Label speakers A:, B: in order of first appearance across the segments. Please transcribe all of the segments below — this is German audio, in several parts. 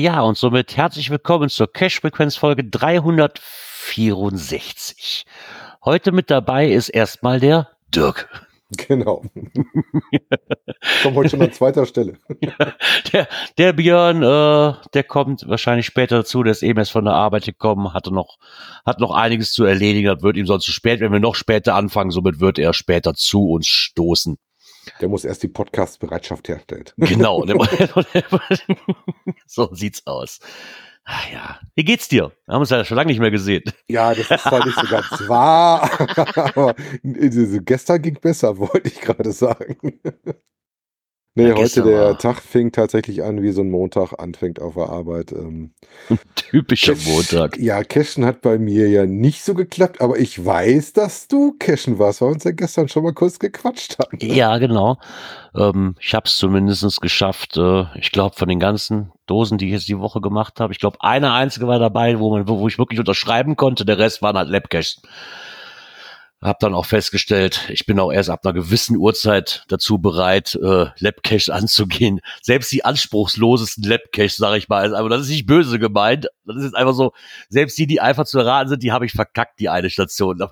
A: Ja, und somit herzlich willkommen zur Cash-Frequenz-Folge 364. Heute mit dabei ist erstmal der Dirk.
B: Genau. Kommt heute schon an zweiter Stelle.
A: der, der Björn, äh, der kommt wahrscheinlich später dazu, der ist eben erst von der Arbeit gekommen, hatte noch, hat noch einiges zu erledigen, das wird ihm sonst zu spät, wenn wir noch später anfangen, somit wird er später zu uns stoßen.
B: Der muss erst die Podcast-Bereitschaft herstellen.
A: Genau. so sieht's aus. Ach ja. Wie geht's dir? Wir haben uns ja schon lange nicht mehr gesehen.
B: Ja, das ist zwar nicht so ganz wahr, aber gestern ging besser, wollte ich gerade sagen. Nee, ja, heute der war. Tag fing tatsächlich an, wie so ein Montag anfängt auf der Arbeit. Ähm,
A: Typischer Cash, Montag.
B: Ja, Cashen hat bei mir ja nicht so geklappt, aber ich weiß, dass du Cashen warst, weil wir uns ja gestern schon mal kurz gequatscht haben.
A: Ne? Ja, genau. Ähm, ich habe es zumindest geschafft. Äh, ich glaube, von den ganzen Dosen, die ich jetzt die Woche gemacht habe, ich glaube, eine einzige war dabei, wo, man, wo, wo ich wirklich unterschreiben konnte. Der Rest waren halt Labcaches. Hab dann auch festgestellt, ich bin auch erst ab einer gewissen Uhrzeit dazu bereit, äh, Labcache anzugehen. Selbst die anspruchslosesten Labcache, sage ich mal, aber das ist nicht böse gemeint. Das ist jetzt einfach so, selbst die, die einfach zu erraten sind, die habe ich verkackt, die eine Station. da,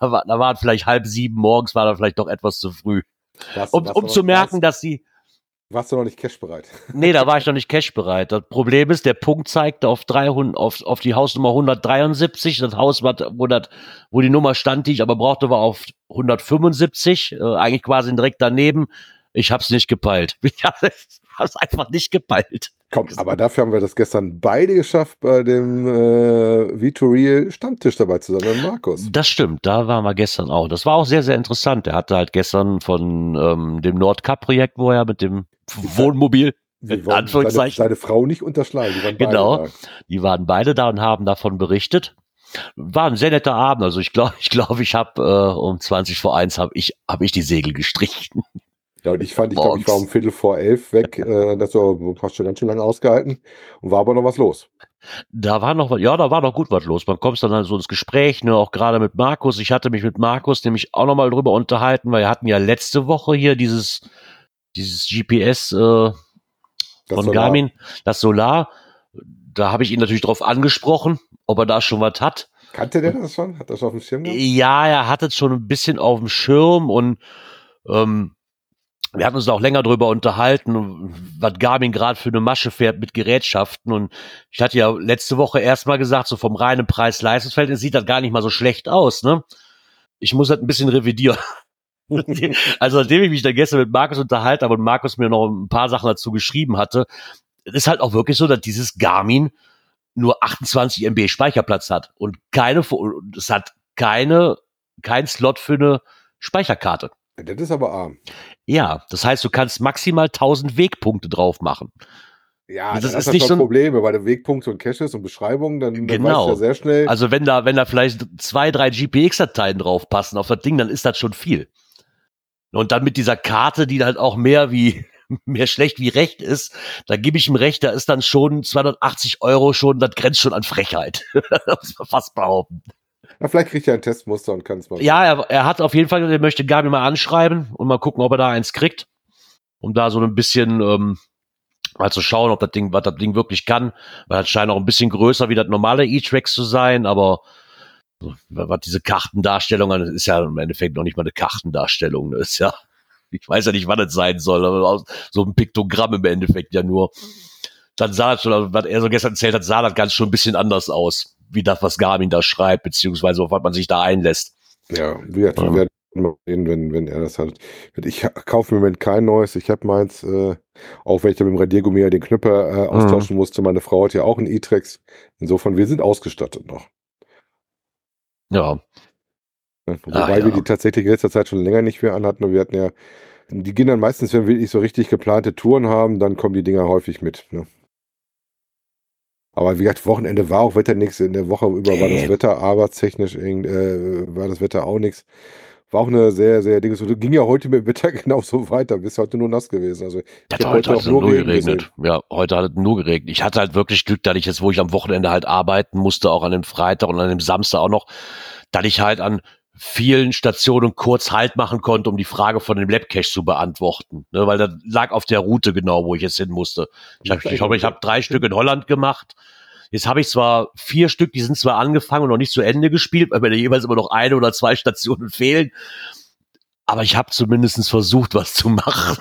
A: war, da waren vielleicht halb sieben morgens, war da vielleicht doch etwas zu früh. Das, um, um zu merken, dass sie
B: warst du noch nicht cashbereit?
A: Nee, da war ich noch nicht cashbereit. Das Problem ist, der Punkt zeigte auf 300, auf, auf die Hausnummer 173. Das Haus, war, wo, das, wo die Nummer stand, die ich aber brauchte, war auf 175. Äh, eigentlich quasi direkt daneben. Ich hab's nicht gepeilt. Ich hab's einfach nicht gepeilt.
B: Komm, aber dafür haben wir das gestern beide geschafft, bei dem äh, Vitorial Stammtisch dabei zu sein, mit Markus.
A: Das stimmt, da waren wir gestern auch. Das war auch sehr, sehr interessant. Er hatte halt gestern von ähm, dem Nordcup-Projekt, wo er mit dem Wohnmobil
B: in Anführungszeichen. Seine, seine, Frau nicht unterschlagen.
A: Die genau, die waren beide da und haben davon berichtet. War ein sehr netter Abend. Also ich glaube, ich glaube, ich habe äh, um 20 vor eins habe ich habe ich die Segel gestrichen.
B: Ja, und ich fand, ich glaube, ich war um Viertel vor elf weg. Äh, das war, hast schon ganz schön lange ausgehalten und war aber noch was los.
A: Da war noch, ja, da war noch gut was los. Man kommt dann halt so ins Gespräch, ne, auch gerade mit Markus. Ich hatte mich mit Markus nämlich auch noch mal drüber unterhalten, weil wir hatten ja letzte Woche hier dieses, dieses GPS äh, von Solar. Garmin, das Solar. Da habe ich ihn natürlich drauf angesprochen, ob er da schon was hat.
B: Kannte der das schon? Hat das auf dem Schirm
A: gehabt? Ja, er hat es schon ein bisschen auf dem Schirm und ähm, wir hatten uns auch länger darüber unterhalten, was Garmin gerade für eine Masche fährt mit Gerätschaften. Und ich hatte ja letzte Woche erstmal gesagt, so vom reinen Preis-Leistungsfeld sieht das gar nicht mal so schlecht aus. Ne? Ich muss das ein bisschen revidieren. also nachdem ich mich dann gestern mit Markus unterhalten habe und Markus mir noch ein paar Sachen dazu geschrieben hatte, ist halt auch wirklich so, dass dieses Garmin nur 28 MB Speicherplatz hat und keine, es hat keine, kein Slot für eine Speicherkarte.
B: Das ist aber arm.
A: Ja, das heißt, du kannst maximal 1000 Wegpunkte drauf machen.
B: Ja, das, das ist nicht so ein Probleme, weil du Wegpunkte und Caches und Beschreibungen, dann, dann
A: genau. weißt
B: du ja sehr schnell.
A: Also wenn da, wenn da vielleicht zwei, drei GPX-Dateien drauf passen auf das Ding, dann ist das schon viel. Und dann mit dieser Karte, die halt auch mehr wie, mehr schlecht wie recht ist, da gebe ich ihm recht, da ist dann schon 280 Euro schon, das grenzt schon an Frechheit. das muss man fast behaupten.
B: Na, vielleicht kriegt er ein Testmuster und kann es mal.
A: Ja, er, er, hat auf jeden Fall, er möchte Gabi mal anschreiben und mal gucken, ob er da eins kriegt. Um da so ein bisschen ähm, mal zu schauen, ob das Ding, was das Ding wirklich kann. Weil es scheint auch ein bisschen größer wie das normale E-Trax zu sein, aber was diese Kartendarstellung an, ist ja im Endeffekt noch nicht mal eine Kartendarstellung. Das ist ja, ich weiß ja nicht, wann es sein soll, aber so ein Piktogramm im Endeffekt ja nur. Dann sah das, schon, was er so gestern erzählt hat, sah das ganz schon ein bisschen anders aus wie das, was Garmin da schreibt, beziehungsweise auf was man sich da einlässt.
B: Ja, wir, ja. werden mal reden, wenn, wenn er das hat. Ich kaufe im Moment kein neues. Ich habe meins, äh, auch wenn ich da mit dem Radiergummi den Knüpper äh, austauschen mhm. musste. Meine Frau hat ja auch einen E-Trex. Insofern, wir sind ausgestattet noch.
A: Ja.
B: ja wobei ja. wir die tatsächlich in letzter Zeit schon länger nicht mehr anhatten. Und wir hatten ja Die gehen dann meistens, wenn wir wirklich so richtig geplante Touren haben, dann kommen die Dinger häufig mit. Ne? Aber wie gesagt, Wochenende war auch Wetter nichts. In der Woche über war das Wetter arbeitstechnisch, äh, war das Wetter auch nichts. War auch eine sehr, sehr Dinge. Ging ja heute mit dem Wetter genauso weiter. Bist heute nur nass gewesen. Also,
A: ich heute, heute auch nur, nur geregnet. Gesehen. Ja, heute hat es nur geregnet. Ich hatte halt wirklich Glück, dass ich jetzt, wo ich am Wochenende halt arbeiten musste, auch an dem Freitag und an dem Samstag auch noch, dass ich halt an vielen Stationen kurz Halt machen konnte, um die Frage von dem Labcache zu beantworten. Ne, weil das lag auf der Route genau, wo ich jetzt hin musste. Ich habe ich hab, ich hab drei Stück in Holland gemacht. Jetzt habe ich zwar vier Stück, die sind zwar angefangen und noch nicht zu Ende gespielt, weil mir jeweils immer noch eine oder zwei Stationen fehlen. Aber ich habe zumindest versucht, was zu machen.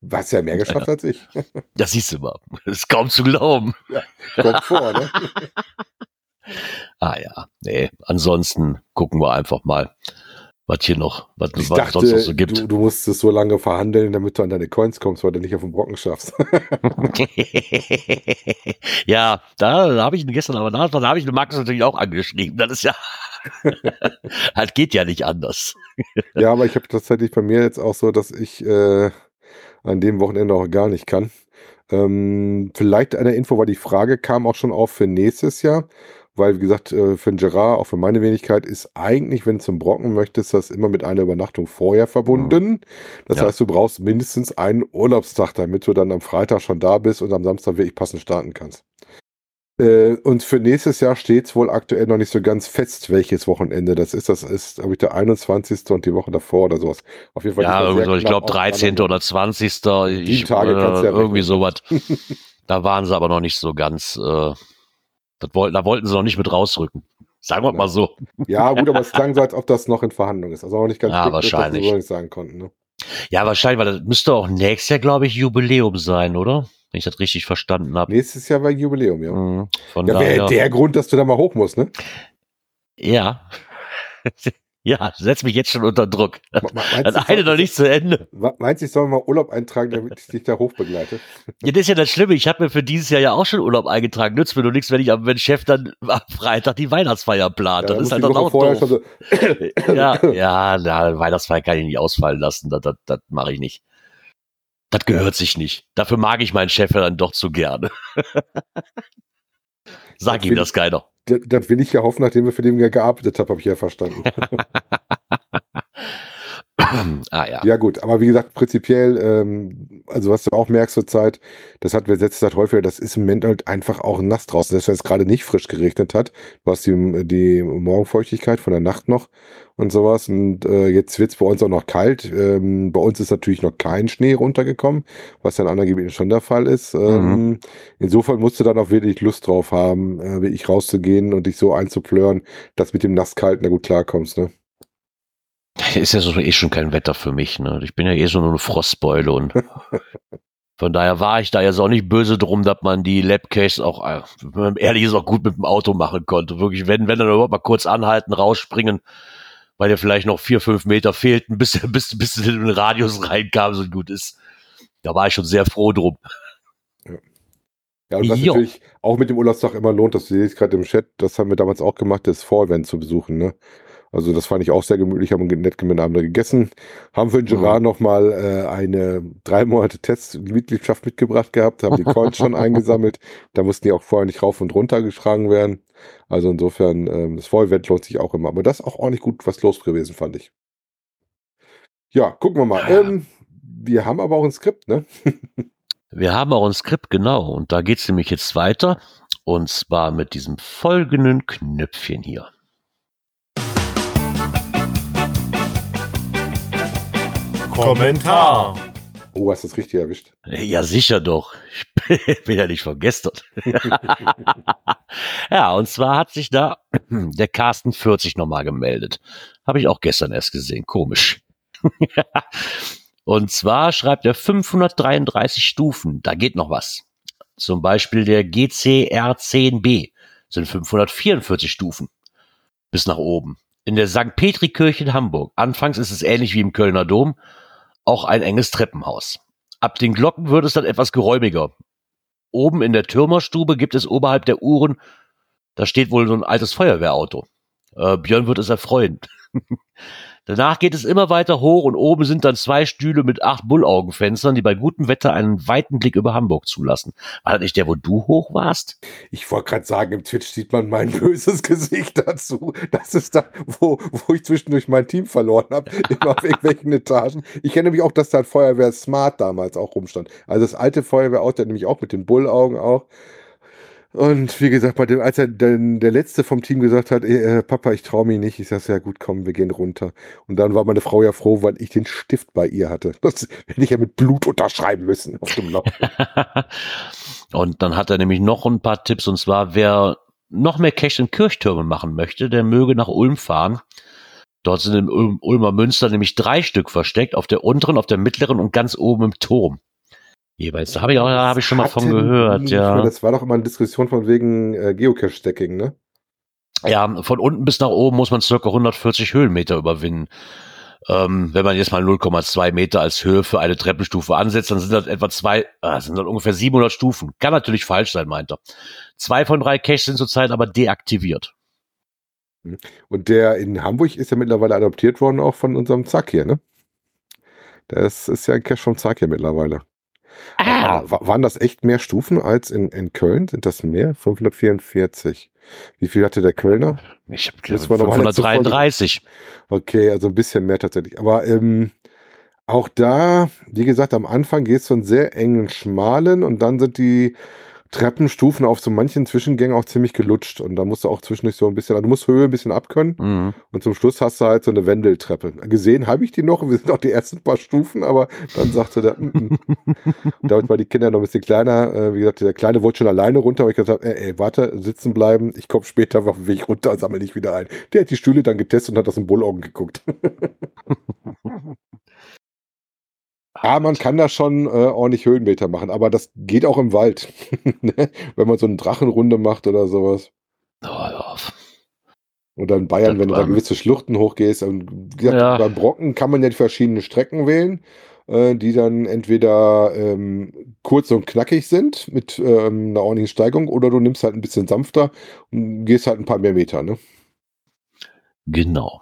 B: Was ja mehr geschafft als ich.
A: Das siehst du mal. Das ist kaum zu glauben. Ja, kommt vor, ne? Ah ja, nee, ansonsten gucken wir einfach mal, was hier noch, was,
B: ich was dachte, sonst noch so gibt. Du, du musst es so lange verhandeln, damit du an deine Coins kommst, weil du nicht auf den Brocken schaffst.
A: ja, da, da habe ich gestern, aber da, da habe ich den Max natürlich auch angeschrieben. Das ist ja, halt geht ja nicht anders.
B: ja, aber ich habe tatsächlich bei mir jetzt auch so, dass ich äh, an dem Wochenende auch gar nicht kann. Ähm, vielleicht eine Info, weil die Frage kam auch schon auf für nächstes Jahr weil, wie gesagt, äh, für den Gerard, auch für meine Wenigkeit, ist eigentlich, wenn du zum Brocken möchtest, das immer mit einer Übernachtung vorher verbunden. Mhm. Das ja. heißt, du brauchst mindestens einen Urlaubstag, damit du dann am Freitag schon da bist und am Samstag wirklich passend starten kannst. Äh, und für nächstes Jahr steht es wohl aktuell noch nicht so ganz fest, welches Wochenende das ist. Das ist, glaube ich, der 21. und die Woche davor oder sowas.
A: Auf jeden Fall. Ja, irgendwie so, ich glaube 13. oder 20. Die ich, Tage äh, ja irgendwie sowas. da waren sie aber noch nicht so ganz. Äh, wollten, da wollten sie noch nicht mit rausrücken. Sagen wir mal so.
B: Ja, gut, aber es klang so, als ob das noch in Verhandlung ist. Also auch nicht ganz
A: ja, wahrscheinlich.
B: Ist, dass sagen konnten. Ne?
A: Ja, wahrscheinlich, weil das müsste auch nächstes Jahr, glaube ich, Jubiläum sein, oder? Wenn ich das richtig verstanden habe.
B: Nächstes Jahr war Jubiläum, ja. Mhm, von ja, wäre der Grund, dass du da mal hoch musst, ne?
A: Ja. Ja, setz mich jetzt schon unter Druck. Meinst das eine noch nicht zu Ende.
B: Meinst du, ich soll mal Urlaub eintragen, damit ich dich da hoch begleite?
A: Ja, das ist ja das Schlimme. Ich habe mir für dieses Jahr ja auch schon Urlaub eingetragen. Nützt mir nur nichts, wenn ich am wenn Chef dann am Freitag die Weihnachtsfeier plant. Ja, das ist halt dann auch doof. So ja, ja, na, Weihnachtsfeier kann ich nicht ausfallen lassen. Das, das, das mache ich nicht. Das gehört sich nicht. Dafür mag ich meinen Chef ja dann doch zu gerne. Sag das ihm das keiner.
B: Das, will ich ja hoffen, nachdem wir für den gearbeitet haben, habe ich ja verstanden. ah, ja. ja, gut, aber wie gesagt, prinzipiell, ähm, also was du auch merkst zur Zeit, das hatten wir letzte Zeit häufiger, das ist im Moment halt einfach auch nass draußen. Selbst wenn es gerade nicht frisch geregnet hat, du hast die, die Morgenfeuchtigkeit von der Nacht noch und sowas. Und äh, jetzt wird es bei uns auch noch kalt. Ähm, bei uns ist natürlich noch kein Schnee runtergekommen, was ja in anderen Gebieten schon der Fall ist. Ähm, mhm. Insofern musst du dann auch wirklich Lust drauf haben, äh, wirklich rauszugehen und dich so einzuplören, dass mit dem Nasskalten da gut klarkommst, ne?
A: Ist ja so eh schon kein Wetter für mich, ne? Ich bin ja eh so nur eine Frostbeule und von daher war ich da jetzt auch nicht böse drum, dass man die Labcaches auch, äh, wenn man ehrlich ist, auch gut mit dem Auto machen konnte. Wirklich, wenn, wenn dann überhaupt mal kurz anhalten, rausspringen, weil dir vielleicht noch vier, fünf Meter fehlten, bis, bis, bis du in den Radius reinkam, so gut ist. Da war ich schon sehr froh drum.
B: Ja. Ja, und was jo. natürlich auch mit dem Urlaubstag immer lohnt, das sehe ich gerade im Chat, das haben wir damals auch gemacht, das Vorevent zu besuchen, ne? Also das fand ich auch sehr gemütlich, haben nett miteinander gegessen. Haben für den Gerard mhm. nochmal äh, eine drei Monate Testmitgliedschaft mitgebracht gehabt, haben die Coins schon eingesammelt. Da mussten die auch vorher nicht rauf und runter geschlagen werden. Also insofern, ähm, das Vorevent lohnt sich auch immer. Aber das ist auch ordentlich gut was los gewesen, fand ich. Ja, gucken wir mal. Ja. Ähm, wir haben aber auch ein Skript, ne?
A: wir haben auch ein Skript, genau. Und da geht es nämlich jetzt weiter. Und zwar mit diesem folgenden Knöpfchen hier.
C: Kommentar.
B: Oh, hast du das richtig erwischt?
A: Ja, sicher doch. Ich bin ja nicht von gestern. ja, und zwar hat sich da der Carsten 40 nochmal gemeldet. Habe ich auch gestern erst gesehen. Komisch. und zwar schreibt er 533 Stufen. Da geht noch was. Zum Beispiel der GCR10B sind 544 Stufen. Bis nach oben. In der St. Petri-Kirche in Hamburg. Anfangs ist es ähnlich wie im Kölner Dom auch ein enges Treppenhaus. Ab den Glocken wird es dann etwas geräumiger. Oben in der Türmerstube gibt es oberhalb der Uhren, da steht wohl so ein altes Feuerwehrauto. Äh, Björn wird es erfreuen. Danach geht es immer weiter hoch und oben sind dann zwei Stühle mit acht Bullaugenfenstern, die bei gutem Wetter einen weiten Blick über Hamburg zulassen. War das nicht der, wo du hoch warst?
B: Ich wollte gerade sagen, im Twitch sieht man mein böses Gesicht dazu. Das ist da, wo, wo ich zwischendurch mein Team verloren habe, immer auf irgendwelchen Etagen. Ich kenne nämlich auch, dass da Feuerwehr Smart damals auch rumstand. Also das alte Feuerwehrauto, der nämlich auch mit den Bullaugen auch. Und wie gesagt, bei dem, als er den, der letzte vom Team gesagt hat, äh, Papa, ich traue mich nicht, ich sage, ja gut, komm, wir gehen runter. Und dann war meine Frau ja froh, weil ich den Stift bei ihr hatte. Das hätte ich ja mit Blut unterschreiben müssen auf dem Loch.
A: und dann hat er nämlich noch ein paar Tipps, und zwar, wer noch mehr Cash in Kirchtürme machen möchte, der möge nach Ulm fahren. Dort sind im Ulmer Münster nämlich drei Stück versteckt, auf der unteren, auf der mittleren und ganz oben im Turm. Jeweils. Da habe ich auch, da habe ich schon mal von gehört, ja.
B: Mehr, das war doch immer eine Diskussion von wegen äh, Geocache-Stacking, ne?
A: Ja, von unten bis nach oben muss man circa 140 Höhenmeter überwinden. Ähm, wenn man jetzt mal 0,2 Meter als Höhe für eine Treppenstufe ansetzt, dann sind das etwa zwei, äh, sind das ungefähr 700 Stufen. Kann natürlich falsch sein, meint er. Zwei von drei Caches sind zurzeit aber deaktiviert.
B: Hm. Und der in Hamburg ist ja mittlerweile adoptiert worden, auch von unserem Zack hier, ne? Das ist ja ein Cache vom Zack hier mittlerweile. Ah. Waren das echt mehr Stufen als in, in Köln? Sind das mehr? 544. Wie viel hatte der Kölner?
A: Ich habe 533.
B: Okay, also ein bisschen mehr tatsächlich. Aber ähm, auch da, wie gesagt, am Anfang geht es von sehr engen, schmalen und dann sind die Treppenstufen auf so manchen Zwischengängen auch ziemlich gelutscht und da musst du auch zwischendurch so ein bisschen, also du musst Höhe ein bisschen abkönnen mhm. und zum Schluss hast du halt so eine Wendeltreppe. Gesehen habe ich die noch, wir sind auch die ersten paar Stufen, aber dann sagte der, mm, mm. damit waren die Kinder noch ein bisschen kleiner, äh, wie gesagt, der Kleine wollte schon alleine runter, aber ich gesagt, ey, ey, warte, sitzen bleiben, ich komme später auf den Weg runter, sammle dich wieder ein. Der hat die Stühle dann getestet und hat aus dem Bullaugen geguckt. Ja, man kann da schon äh, ordentlich Höhenmeter machen, aber das geht auch im Wald. Ne? Wenn man so eine Drachenrunde macht oder sowas. Oh, ja. Oder in Bayern, das wenn du da gewisse Schluchten hochgehst. Und gesagt, ja. Beim Brocken kann man ja die verschiedenen Strecken wählen, äh, die dann entweder ähm, kurz und knackig sind mit ähm, einer ordentlichen Steigung oder du nimmst halt ein bisschen sanfter und gehst halt ein paar mehr Meter. Ne?
A: Genau.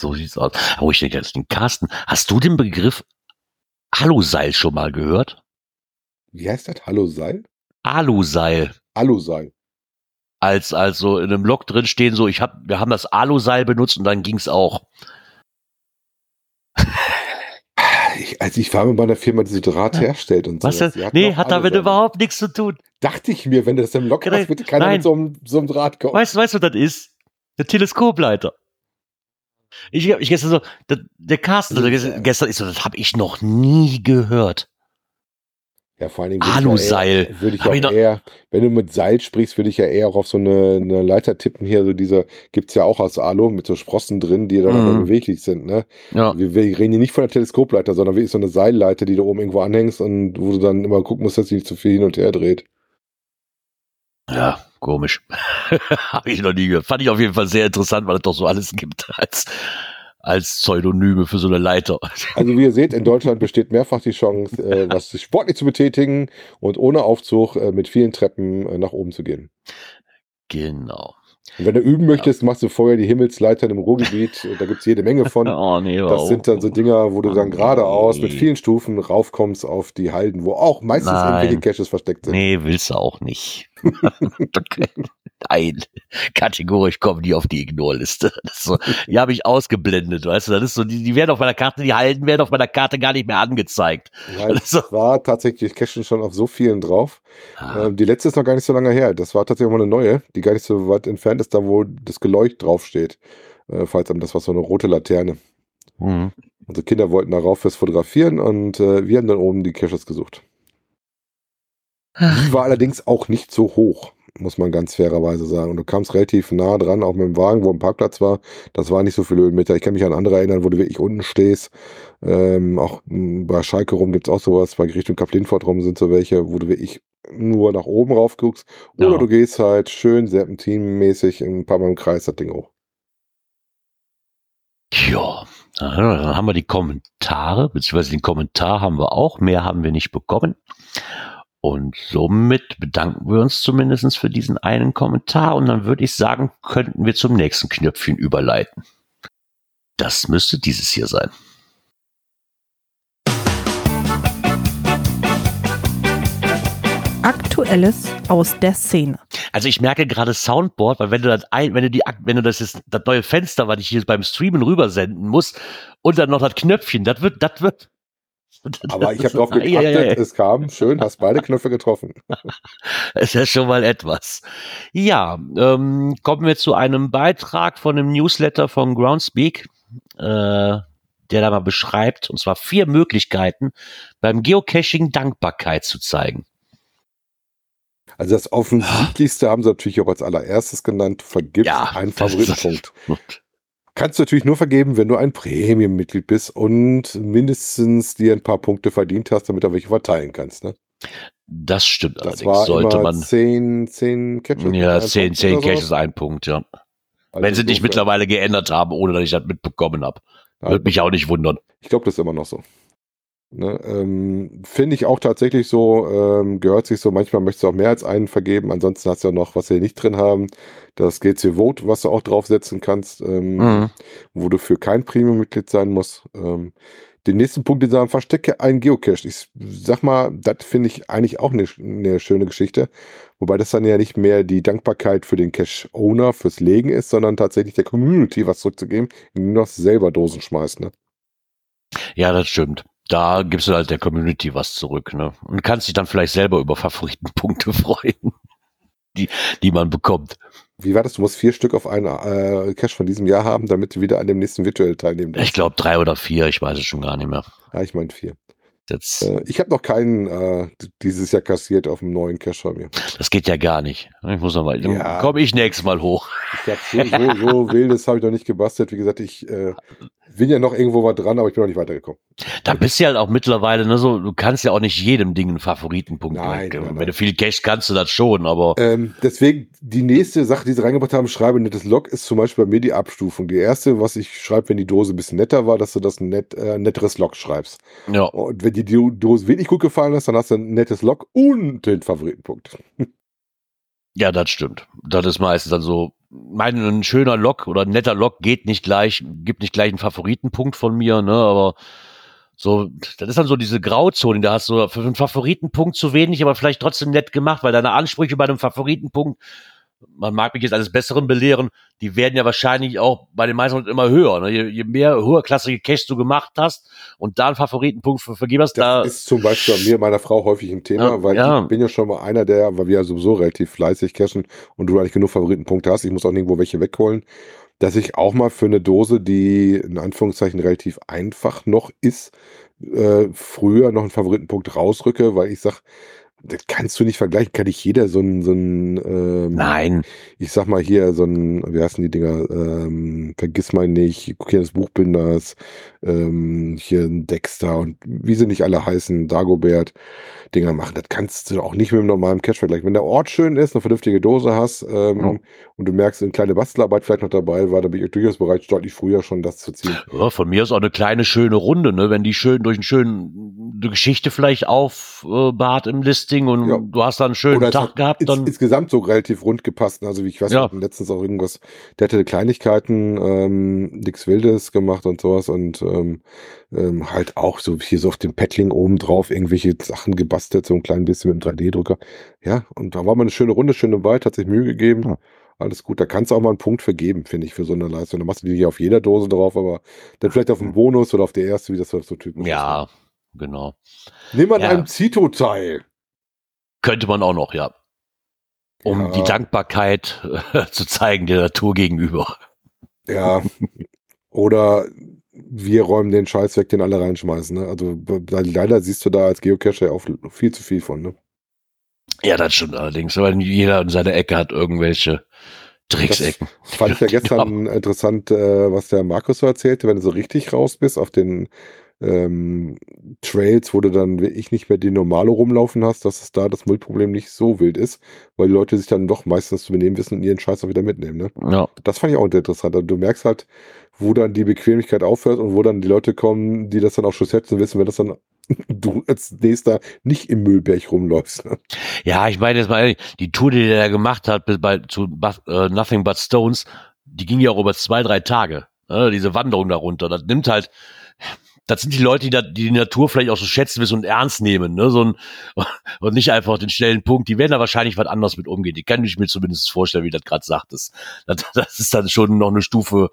A: So sieht's aus. Oh, ich denke jetzt den Carsten. Hast du den Begriff Aluseil schon mal gehört?
B: Wie heißt das? Aluseil?
A: Aluseil.
B: Aluseil.
A: Als also in einem Log drin stehen so, ich hab, wir haben das Aluseil benutzt und dann ging's auch.
B: Ich, also ich war mit meiner Firma, die so Draht ja. herstellt und
A: so. Was das? Nee, hat damit überhaupt nichts zu tun.
B: Dachte ich mir, wenn du das im Log hast, wird keiner Nein. mit so einem, so einem Draht kommen.
A: Weißt du, weißt du, was das ist? Der Teleskopleiter. Ich, ich gestern so, der, der Carsten, also gestern, gestern ist so, das habe ich noch nie gehört.
B: Ja, vor allen Dingen
A: Aluseil.
B: Würde ich, ja eher, eher, wenn du mit Seil sprichst, würde ich ja eher auch auf so eine, eine Leiter tippen hier. So diese gibt's ja auch aus Alu mit so Sprossen drin, die dann mhm. beweglich sind. Ne? Ja. Wir, wir, reden hier nicht von der Teleskopleiter, sondern wirklich so eine Seilleiter, die du oben irgendwo anhängst und wo du dann immer gucken musst, dass sie nicht zu viel hin und her dreht.
A: Ja, komisch. Habe ich noch nie gehört. Fand ich auf jeden Fall sehr interessant, weil es doch so alles gibt als, als Pseudonyme für so eine Leiter.
B: Also wie ihr seht, in Deutschland besteht mehrfach die Chance, äh, was sportlich zu betätigen und ohne Aufzug äh, mit vielen Treppen äh, nach oben zu gehen.
A: Genau.
B: Und wenn du üben möchtest, machst du vorher die Himmelsleitern im Ruhrgebiet. Da gibt es jede Menge von. oh, nee, das sind dann so Dinger, wo du dann geradeaus nee. mit vielen Stufen raufkommst auf die Halden, wo auch meistens irgendwelche Caches versteckt sind.
A: Nee, willst du auch nicht. Nein, kategorisch kommen die auf die Ignorliste. So, die habe ich ausgeblendet, weißt du, das ist so, die, die werden auf meiner Karte, die Halden werden auf meiner Karte gar nicht mehr angezeigt.
B: Ja, ich so. war tatsächlich Cachen schon auf so vielen drauf. Ah. Ähm, die letzte ist noch gar nicht so lange her. Das war tatsächlich mal eine neue, die gar nicht so weit entfernt ist, da wo das Geleucht draufsteht. Äh, falls einem das war so eine rote Laterne. Mhm. Unsere Kinder wollten darauf fürs Fotografieren und äh, wir haben dann oben die Caches gesucht. Die war allerdings auch nicht so hoch, muss man ganz fairerweise sagen. Und du kamst relativ nah dran, auch mit dem Wagen, wo ein Parkplatz war. Das war nicht so viel Höhenmeter. Ich kann mich an andere erinnern, wo du wirklich unten stehst. Ähm, auch bei Schalke rum gibt's auch sowas. Bei Richtung Kaplinfort rum sind so welche, wo du wirklich nur nach oben rauf guckst. Oder ja. du gehst halt schön serpentinmäßig ein paar Mal im Kreis das Ding hoch.
A: Ja, dann haben wir die Kommentare, beziehungsweise den Kommentar haben wir auch. Mehr haben wir nicht bekommen. Und somit bedanken wir uns zumindest für diesen einen Kommentar und dann würde ich sagen, könnten wir zum nächsten Knöpfchen überleiten. Das müsste dieses hier sein.
D: Aktuelles aus der Szene.
A: Also ich merke gerade Soundboard, weil wenn du das ein, wenn du die, wenn du das ist, das neue Fenster, was ich hier beim Streamen rübersenden muss, und dann noch das Knöpfchen, das wird, das wird.
B: Aber ich habe drauf geachtet, ja, ja, ja. es kam schön, hast beide Knöpfe getroffen.
A: ist ja schon mal etwas. Ja, ähm, kommen wir zu einem Beitrag von einem Newsletter von Groundspeak, äh, der da mal beschreibt, und zwar vier Möglichkeiten, beim Geocaching Dankbarkeit zu zeigen.
B: Also das offensichtlichste haben sie natürlich auch als allererstes genannt, vergib ja, einen Favoritenpunkt. Kannst du natürlich nur vergeben, wenn du ein Premium-Mitglied bist und mindestens dir ein paar Punkte verdient hast, damit du welche verteilen kannst. Ne?
A: Das stimmt
B: das allerdings. War Sollte man. Zehn, zehn
A: Catches. Ja, zehn, zehn Catches, ein Punkt, ja. Also wenn sie nicht mittlerweile geändert haben, ohne dass ich das mitbekommen habe. Würde mich auch nicht wundern.
B: Ich glaube, das ist immer noch so. Ne, ähm, Finde ich auch tatsächlich so, ähm, gehört sich so, manchmal möchtest du auch mehr als einen vergeben, ansonsten hast du ja noch, was wir nicht drin haben, das GC Vote, was du auch draufsetzen kannst, ähm, mhm. wo du für kein Premium-Mitglied sein musst. Ähm, den nächsten Punkt, den sagen, verstecke einen Geocache. Ich sag mal, das finde ich eigentlich auch eine, eine schöne Geschichte. Wobei das dann ja nicht mehr die Dankbarkeit für den Cache-Owner fürs Legen ist, sondern tatsächlich der Community was zurückzugeben, indem du noch selber Dosen schmeißt, ne?
A: Ja, das stimmt da gibst du halt der Community was zurück, ne? Und kannst dich dann vielleicht selber über Favoritenpunkte freuen, die, die man bekommt.
B: Wie war das? Du musst vier Stück auf einen äh, Cash von diesem Jahr haben, damit du wieder an dem nächsten virtuell teilnehmen
A: darfst. Ich glaube drei oder vier, ich weiß es schon gar nicht mehr.
B: Ja, ich meine vier. Jetzt, äh, ich habe noch keinen äh, dieses Jahr kassiert auf dem neuen Cash von mir.
A: Das geht ja gar nicht. Ich muss noch mal, ja. komm ich nächstes Mal hoch.
B: Ich hab so, so, so wildes habe ich noch nicht gebastelt. Wie gesagt, ich äh, bin ja noch irgendwo mal dran, aber ich bin noch nicht weitergekommen.
A: Da bist du ja halt auch mittlerweile, ne, so, du kannst ja auch nicht jedem Ding einen Favoritenpunkt
B: nein, nein,
A: nein. Wenn du viel Cash kannst du das schon, aber.
B: Ähm, deswegen, die nächste Sache, die sie reingebracht haben, schreibe nettes Log, ist zum Beispiel bei mir die Abstufung. Die erste, was ich schreibe, wenn die Dose ein bisschen netter war, dass du das ein net, äh, netteres Log schreibst.
A: Ja.
B: Und wenn dir die Dose wenig gut gefallen ist, dann hast du ein nettes Log und den Favoritenpunkt.
A: Ja, das stimmt. Das ist meistens dann so, mein ein schöner Log oder ein netter Log geht nicht gleich, gibt nicht gleich einen Favoritenpunkt von mir, ne, aber so, das ist dann so diese Grauzone, da hast du für einen Favoritenpunkt zu wenig, aber vielleicht trotzdem nett gemacht, weil deine Ansprüche bei einem Favoritenpunkt man mag mich jetzt eines Besseren belehren, die werden ja wahrscheinlich auch bei den meisten immer höher. Ne? Je, je, mehr höherklassige Caches du gemacht hast und da einen Favoritenpunkt für vergeben hast,
B: das
A: da.
B: ist zum Beispiel bei mir meiner Frau häufig ein Thema, ja, weil ja. ich bin ja schon mal einer der, weil wir ja sowieso relativ fleißig cachen und du eigentlich genug Favoritenpunkte hast, ich muss auch nirgendwo welche wegholen, dass ich auch mal für eine Dose, die in Anführungszeichen relativ einfach noch ist, äh, früher noch einen Favoritenpunkt rausrücke, weil ich sag, das kannst du nicht vergleichen, kann nicht jeder so ein, so ein ähm,
A: Nein.
B: Ich sag mal hier, so ein, wie heißen die Dinger, ähm, vergiss mal nicht, Kokier des Buchbinders, ähm, hier ein Dexter und wie sie nicht alle heißen, Dagobert, Dinger machen. Das kannst du auch nicht mit einem normalen Cash vergleichen. Wenn der Ort schön ist, eine vernünftige Dose hast ähm, ja. und du merkst, eine kleine Bastelarbeit vielleicht noch dabei war, da bin ich durchaus bereit, deutlich früher schon das zu ziehen.
A: Ja, von mir ist auch eine kleine schöne Runde, ne? wenn die schön durch einen schönen eine Geschichte vielleicht aufbahrt äh, im Listing und ja. du hast dann einen schönen Oder Tag gehabt. Dann
B: ins, insgesamt so relativ rund gepasst. Also wie ich weiß, ja. letztens auch irgendwas, der hatte Kleinigkeiten, ähm, nichts Wildes gemacht und sowas und ähm, ähm, halt auch so hier so auf dem Paddling oben drauf irgendwelche Sachen gebastelt, so ein klein bisschen mit einem 3D-Drucker. Ja, und da war mal eine schöne Runde, schöne Wald, hat sich Mühe gegeben. Ja. Alles gut, da kannst du auch mal einen Punkt vergeben, finde ich, für so eine Leistung. Da machst du die nicht auf jeder Dose drauf, aber dann vielleicht auf einen Bonus oder auf der erste, wie das so typisch
A: ja, ist. Ja, genau.
B: Nimm an ja. einem Zito teil.
A: Könnte man auch noch, ja. Um ja. die Dankbarkeit äh, zu zeigen der Natur gegenüber.
B: Ja. Oder wir räumen den Scheiß weg, den alle reinschmeißen. Ne? Also leider siehst du da als Geocacher auch viel zu viel von. Ne?
A: Ja, das stimmt allerdings. Weil jeder in seiner Ecke hat irgendwelche Tricksecken.
B: Das fand ich ja gestern interessant, äh, was der Markus so erzählte, wenn du so richtig raus bist auf den ähm, Trails, wo du dann ich nicht mehr die normale rumlaufen hast, dass es da das Müllproblem nicht so wild ist, weil die Leute sich dann doch meistens zu benehmen wissen und ihren Scheiß auch wieder mitnehmen. Ne?
A: Ja.
B: Das fand ich auch interessant. Also du merkst halt, wo dann die Bequemlichkeit aufhört und wo dann die Leute kommen, die das dann auch schon schätzen wissen, wenn das dann du als nächster nicht im Müllberg rumläufst. Ne?
A: Ja, ich meine jetzt mal ehrlich, die Tour, die der gemacht hat bei, zu uh, Nothing But Stones, die ging ja auch über zwei, drei Tage. Ne, diese Wanderung darunter. Das nimmt halt, das sind die Leute, die, da, die die Natur vielleicht auch so schätzen wissen und ernst nehmen, ne? So ein, und nicht einfach den schnellen Punkt. Die werden da wahrscheinlich was anderes mit umgehen. Die kann ich mir zumindest vorstellen, wie das gerade sagtest. Das, das ist dann schon noch eine Stufe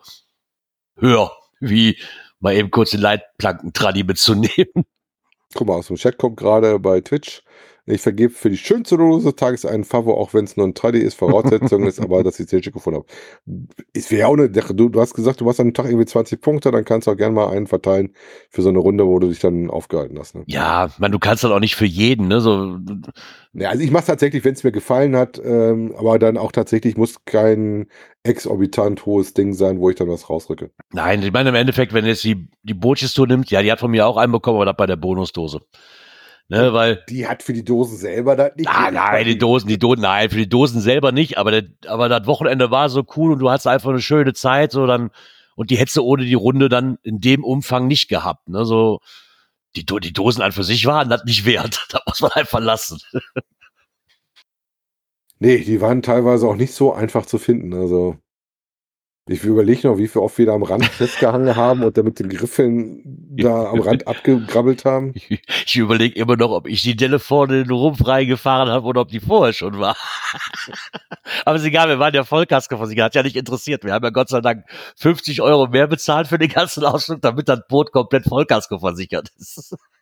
A: höher, wie mal eben kurz den Leitplanken-Tradi mitzunehmen.
B: Guck mal, aus dem Chat kommt gerade bei Twitch. Ich vergebe für die schönste Dose des Tages einen Favo, auch wenn es nur ein Tradi ist, Voraussetzung ist, aber dass ich es gefunden habe. Ist wäre auch eine, du, du hast gesagt, du machst an einem Tag irgendwie 20 Punkte, dann kannst du auch gerne mal einen verteilen für so eine Runde, wo du dich dann aufgehalten hast. Ne?
A: Ja, man, du kannst dann auch nicht für jeden, ne? So.
B: Ja, also ich mache tatsächlich, wenn es mir gefallen hat, ähm, aber dann auch tatsächlich muss kein exorbitant hohes Ding sein, wo ich dann was rausrücke.
A: Nein, ich meine im Endeffekt, wenn jetzt die, die Boches-Tour nimmt, ja, die hat von mir auch einen bekommen, aber das bei der Bonusdose. Ne, weil
B: die hat für die Dosen selber das
A: nicht. Ah, nein, die Dosen, die Dosen, nein, für die Dosen selber nicht, aber, der, aber das Wochenende war so cool und du hast einfach eine schöne Zeit, so dann, und die hättest du ohne die Runde dann in dem Umfang nicht gehabt, ne, so, die, die Dosen an für sich waren das nicht wert, da muss man einfach lassen.
B: nee, die waren teilweise auch nicht so einfach zu finden, also. Ich überlege noch, wie viel oft wir da am Rand festgehangen haben und damit den Griffeln da am Rand abgegrabbelt haben.
A: Ich überlege immer noch, ob ich die Delle vorne in den Rumpf reingefahren habe oder ob die vorher schon war. Aber ist egal, wir waren ja Vollkasko versichert, hat ja nicht interessiert. Wir haben ja Gott sei Dank 50 Euro mehr bezahlt für den ganzen Ausflug, damit das Boot komplett Vollkasko versichert ist.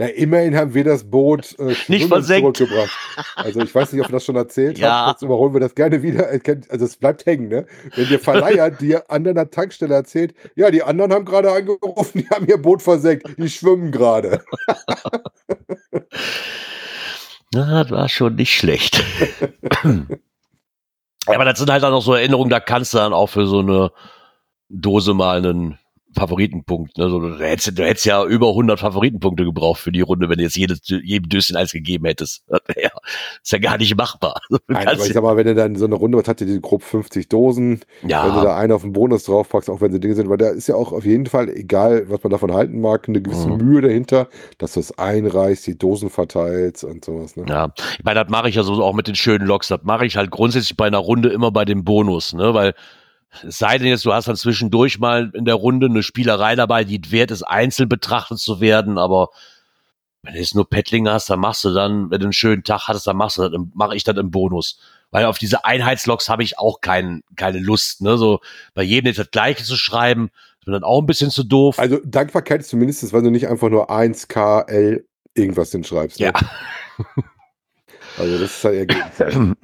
B: Na, immerhin haben wir das Boot äh,
A: nicht versenkt.
B: zurückgebracht. Also ich weiß nicht, ob wir das schon erzählt
A: ja.
B: haben. Jetzt überholen wir das gerne wieder. Also es bleibt hängen, ne? Wenn der Verleiher dir an der Tankstelle erzählt, ja, die anderen haben gerade angerufen, die haben ihr Boot versenkt, die schwimmen gerade.
A: Na, das war schon nicht schlecht. Aber das sind halt dann noch so Erinnerungen, da kannst du dann auch für so eine Dose mal einen Favoritenpunkt. Ne? So, du, hättest, du hättest ja über 100 Favoritenpunkte gebraucht für die Runde, wenn du jetzt jedes, jedem Döschen eins gegeben hättest. Ja, ist ja gar nicht machbar.
B: Nein, aber ich sag mal, wenn du dann so eine Runde, was hat die grob 50 Dosen,
A: ja.
B: wenn du da einen auf den Bonus draufpackst, auch wenn sie Dinge sind, weil da ist ja auch auf jeden Fall, egal was man davon halten mag, eine gewisse mhm. Mühe dahinter, dass du es einreichst, die Dosen verteilst und sowas. Ne?
A: Ja, ich meine, das mache ich ja so auch mit den schönen Loks, das mache ich halt grundsätzlich bei einer Runde immer bei dem Bonus, ne, weil es sei denn jetzt, du hast dann zwischendurch mal in der Runde eine Spielerei dabei, die wert ist, einzeln betrachtet zu werden, aber wenn du jetzt nur Pettlinge hast, dann machst du dann, wenn du einen schönen Tag hattest, dann machst du das, mache ich das im Bonus. Weil auf diese Einheitsloks habe ich auch kein, keine Lust, ne, so bei jedem jetzt das Gleiche zu schreiben, ist mir dann auch ein bisschen zu doof.
B: Also Dankbarkeit ist zumindest, weil du nicht einfach nur 1KL irgendwas hinschreibst.
A: Ne? Ja.
B: Also das ist halt eher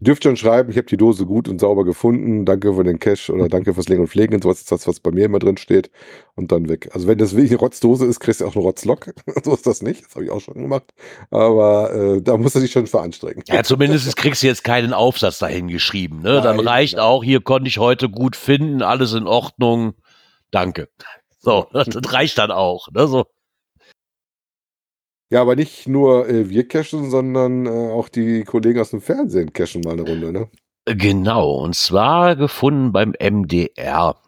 B: Dürft schon schreiben, ich habe die Dose gut und sauber gefunden, danke für den Cash oder danke fürs Legen und Pflegen und sowas ist das, was bei mir immer drin steht und dann weg. Also wenn das wirklich eine Rotzdose ist, kriegst du auch einen Rotzlock. so ist das nicht, das habe ich auch schon gemacht. Aber äh, da musst du dich schon veranstrengen.
A: Ja, zumindest kriegst du jetzt keinen Aufsatz dahin geschrieben. Ne? Nein, dann reicht nein. auch, hier konnte ich heute gut finden, alles in Ordnung, danke. So, das reicht dann auch. Ne? So.
B: Ja, aber nicht nur äh, wir cashen, sondern äh, auch die Kollegen aus dem Fernsehen cashen mal eine Runde, ne?
A: Genau, und zwar gefunden beim MDR.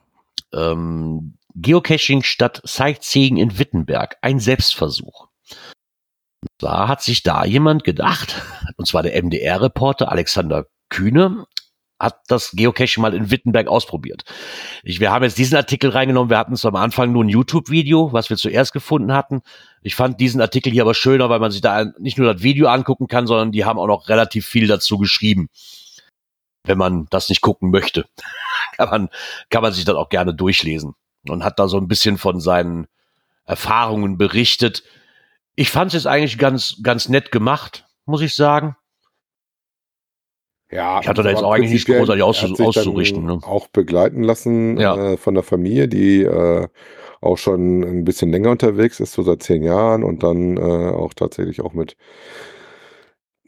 A: Ähm, Geocaching statt Sightseeing in Wittenberg, ein Selbstversuch. Da hat sich da jemand gedacht, und zwar der MDR-Reporter Alexander Kühne, hat das Geocaching mal in Wittenberg ausprobiert. Ich, wir haben jetzt diesen Artikel reingenommen. Wir hatten es am Anfang nur ein YouTube-Video, was wir zuerst gefunden hatten. Ich fand diesen Artikel hier aber schöner, weil man sich da nicht nur das Video angucken kann, sondern die haben auch noch relativ viel dazu geschrieben. Wenn man das nicht gucken möchte, kann man, kann man sich das auch gerne durchlesen und hat da so ein bisschen von seinen Erfahrungen berichtet. Ich fand es jetzt eigentlich ganz, ganz nett gemacht, muss ich sagen.
B: Ja,
A: ich hatte da jetzt auch eigentlich nicht großartig auszu auszurichten. Ne?
B: Auch begleiten lassen
A: ja.
B: äh, von der Familie, die äh, auch schon ein bisschen länger unterwegs ist, so seit zehn Jahren und dann äh, auch tatsächlich auch mit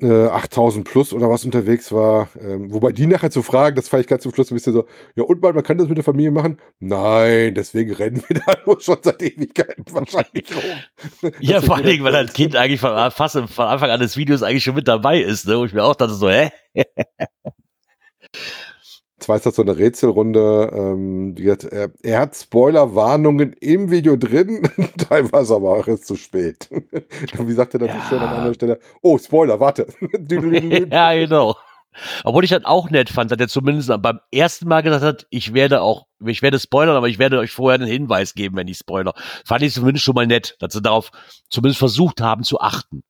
B: äh, 8000 plus oder was unterwegs war. Ähm, wobei die nachher zu fragen, das fand ich ganz zum Schluss ein bisschen so, ja und man, man kann das mit der Familie machen? Nein, deswegen rennen wir da nur schon seit Ewigkeiten wahrscheinlich rum.
A: ja, vor allen Dingen, weil das Kind eigentlich von, fast von Anfang an des Videos eigentlich schon mit dabei ist, ne? wo ich mir auch dachte so, hä?
B: Zwar ist das so eine Rätselrunde. Ähm, hat, er, er, hat Spoilerwarnungen im Video drin, teilweise aber auch erst zu spät. Wie sagt er das ja. schön an anderer Stelle? Oh, Spoiler, warte.
A: ja, genau. Obwohl ich das auch nett fand, dass er zumindest beim ersten Mal gesagt hat, ich werde auch, ich werde spoilern, aber ich werde euch vorher einen Hinweis geben, wenn ich spoiler. Fand ich zumindest schon mal nett, dass sie darauf zumindest versucht haben zu achten.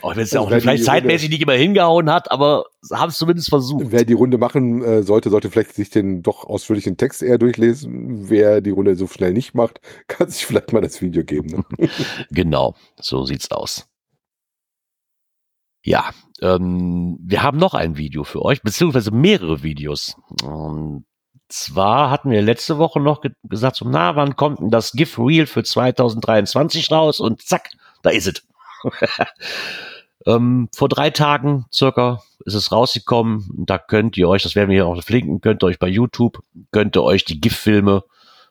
A: Auch wenn es ja auch vielleicht zeitmäßig Runde, nicht immer hingehauen hat, aber haben es zumindest versucht.
B: Wer die Runde machen äh, sollte, sollte vielleicht sich den doch ausführlichen Text eher durchlesen. Wer die Runde so schnell nicht macht, kann sich vielleicht mal das Video geben.
A: Ne? genau, so sieht's aus. Ja, ähm, wir haben noch ein Video für euch, beziehungsweise mehrere Videos. Und zwar hatten wir letzte Woche noch ge gesagt, so, na, wann kommt denn das GIF Reel für 2023 raus? Und zack, da ist es. ähm, vor drei Tagen circa ist es rausgekommen. Da könnt ihr euch, das werden wir hier auch verlinken, könnt ihr euch bei YouTube, könnt ihr euch die GIF-Filme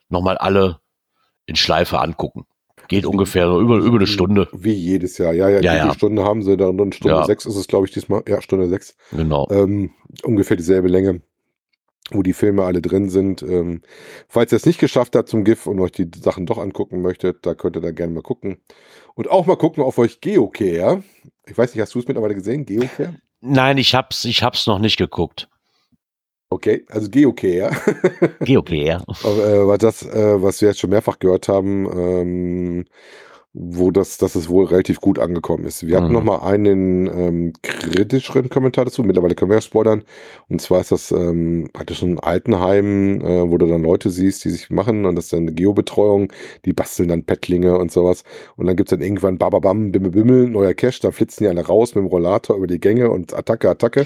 A: nochmal alle in Schleife angucken. Geht ungefähr so über, über eine Stunde.
B: Wie jedes Jahr. Ja, ja,
A: ja, ja.
B: Stunde haben sie, dann Stunde ja. sechs ist es, glaube ich, diesmal. Ja, Stunde sechs.
A: Genau.
B: Ähm, ungefähr dieselbe Länge, wo die Filme alle drin sind. Ähm, falls ihr es nicht geschafft habt zum GIF und euch die Sachen doch angucken möchtet, da könnt ihr da gerne mal gucken. Und auch mal gucken auf euch Geocare. Ich weiß nicht, hast du es mittlerweile gesehen, Geocare?
A: Nein, ich hab's, ich hab's noch nicht geguckt.
B: Okay, also Geocare.
A: Geocare.
B: äh, was das, äh, was wir jetzt schon mehrfach gehört haben, ähm, wo das, dass es wohl relativ gut angekommen ist. Wir hatten mhm. noch mal einen ähm, kritischeren Kommentar dazu. Mittlerweile können wir ja spoilern. Und zwar ist das ähm, praktisch ein Altenheim, äh, wo du dann Leute siehst, die sich machen und das ist dann eine Geobetreuung. Die basteln dann Pettlinge und sowas. Und dann gibt's dann irgendwann Bababam, Bimmel, Bimmel, neuer Cash. Da flitzen die alle raus mit dem Rollator über die Gänge und Attacke, Attacke.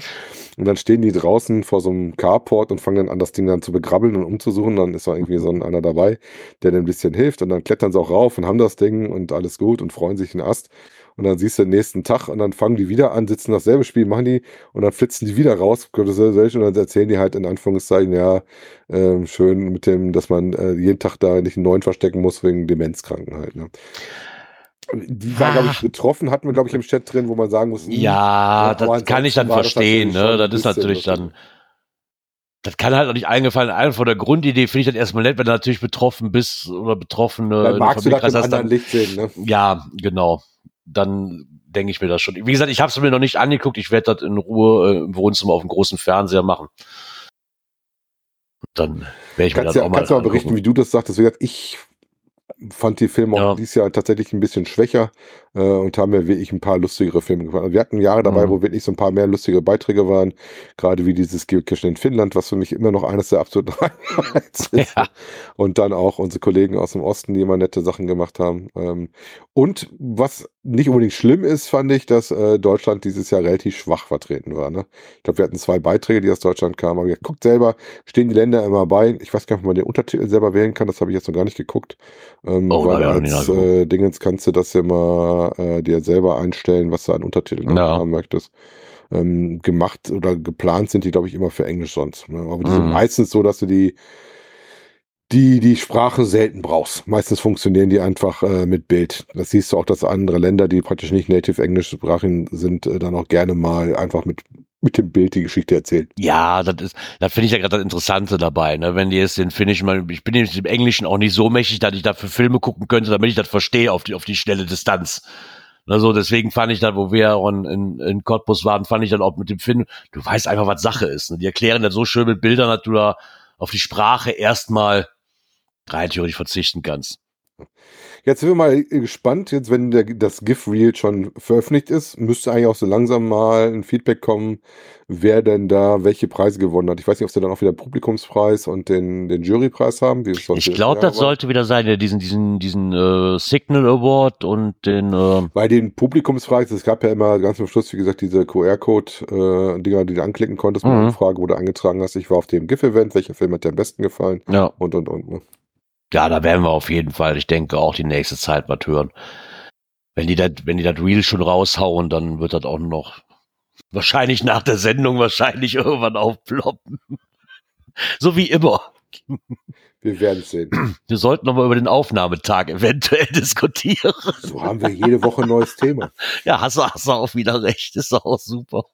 B: Und dann stehen die draußen vor so einem Carport und fangen dann an, das Ding dann zu begrabbeln und umzusuchen. Dann ist da irgendwie so ein, einer dabei, der dann ein bisschen hilft. Und dann klettern sie auch rauf und haben das Ding und alles gut und freuen sich einen Ast. Und dann siehst du den nächsten Tag und dann fangen die wieder an, sitzen dasselbe Spiel, machen die und dann flitzen die wieder raus. Und dann erzählen die halt in Anführungszeichen, ja, äh, schön mit dem, dass man äh, jeden Tag da nicht einen neuen verstecken muss wegen Demenzkranken halt. Ne? Die war, glaube ich, betroffen, hatten wir, glaube ich, im Chat drin, wo man sagen muss,
A: ja, das kann ich dann verstehen, das ne? Das ist natürlich dann, das kann halt auch nicht eingefallen. Einfach von der Grundidee finde ich das erstmal nett, wenn du natürlich betroffen bist oder Betroffene.
B: Dann magst du das in anderen Licht sehen, ne?
A: Ja, genau. Dann denke ich mir das schon. Wie gesagt, ich habe es mir noch nicht angeguckt. Ich werde das in Ruhe äh, im Wohnzimmer auf dem großen Fernseher machen. Dann werde ich
B: kannst
A: mir das
B: ja,
A: auch mal
B: Kannst du mal berichten, wie du das sagtest. Ich fand die Filme ja. auch dieses Jahr tatsächlich ein bisschen schwächer äh, und haben mir wirklich ein paar lustigere Filme gefallen. Also wir hatten Jahre dabei, mhm. wo wirklich so ein paar mehr lustige Beiträge waren, gerade wie dieses Geocaching in Finnland, was für mich immer noch eines der absoluten Highlights ist. Ja. Und dann auch unsere Kollegen aus dem Osten, die immer nette Sachen gemacht haben. Ähm, und was nicht unbedingt schlimm ist, fand ich, dass äh, Deutschland dieses Jahr relativ schwach vertreten war. Ne? Ich glaube, wir hatten zwei Beiträge, die aus Deutschland kamen. Aber ihr guckt selber, stehen die Länder immer bei. Ich weiß gar nicht, ob man den Untertitel selber wählen kann. Das habe ich jetzt noch gar nicht geguckt. Ähm, oh, weil als äh, Dingens kannst du das ja mal äh, dir selber einstellen, was du an Untertiteln ja. haben möchtest. Ähm, gemacht oder geplant sind die, glaube ich, immer für Englisch sonst. Ne? Aber die mhm. sind meistens so, dass du die die die Sprache selten brauchst. Meistens funktionieren die einfach äh, mit Bild. Das siehst du auch, dass andere Länder, die praktisch nicht native englischsprachigen sind, äh, dann auch gerne mal einfach mit mit dem Bild die Geschichte erzählen.
A: Ja, das ist, das finde ich ja gerade das Interessante dabei, ne? Wenn die jetzt den Finnischen mal, ich bin jetzt im Englischen auch nicht so mächtig, dass ich dafür Filme gucken könnte, damit ich das verstehe auf die, auf die schnelle Distanz. Also deswegen fand ich dann, wo wir in, in, in Cottbus waren, fand ich dann auch mit dem Finn, du weißt einfach, was Sache ist. Ne? Die erklären das so schön mit Bildern, dass du da auf die Sprache erstmal rein theoretisch verzichten kannst.
B: Jetzt sind wir mal gespannt, jetzt wenn der, das GIF-Reel schon veröffentlicht ist, müsste eigentlich auch so langsam mal ein Feedback kommen, wer denn da welche Preise gewonnen hat. Ich weiß nicht, ob sie dann auch wieder Publikumspreis und den, den Jurypreis haben.
A: ich glaube, das sollte wieder sein, ja, diesen, diesen, diesen äh, Signal Award und den äh
B: Bei den Publikumspreis, es gab ja immer ganz am Schluss, wie gesagt, diese QR-Code-Dinger, äh, die du anklicken konntest, mhm. mit Frage, wo du eingetragen hast, ich war auf dem GIF-Event, welcher Film hat dir am besten gefallen?
A: Ja.
B: Und, und, und.
A: Ja, da werden wir auf jeden Fall, ich denke, auch die nächste Zeit was hören. Wenn die das, wenn die das Reel schon raushauen, dann wird das auch noch wahrscheinlich nach der Sendung wahrscheinlich irgendwann aufploppen. so wie immer.
B: Wir werden sehen.
A: Wir sollten nochmal über den Aufnahmetag eventuell diskutieren.
B: So haben wir jede Woche ein neues Thema.
A: Ja, hast du, hast du auch wieder recht. Ist auch super.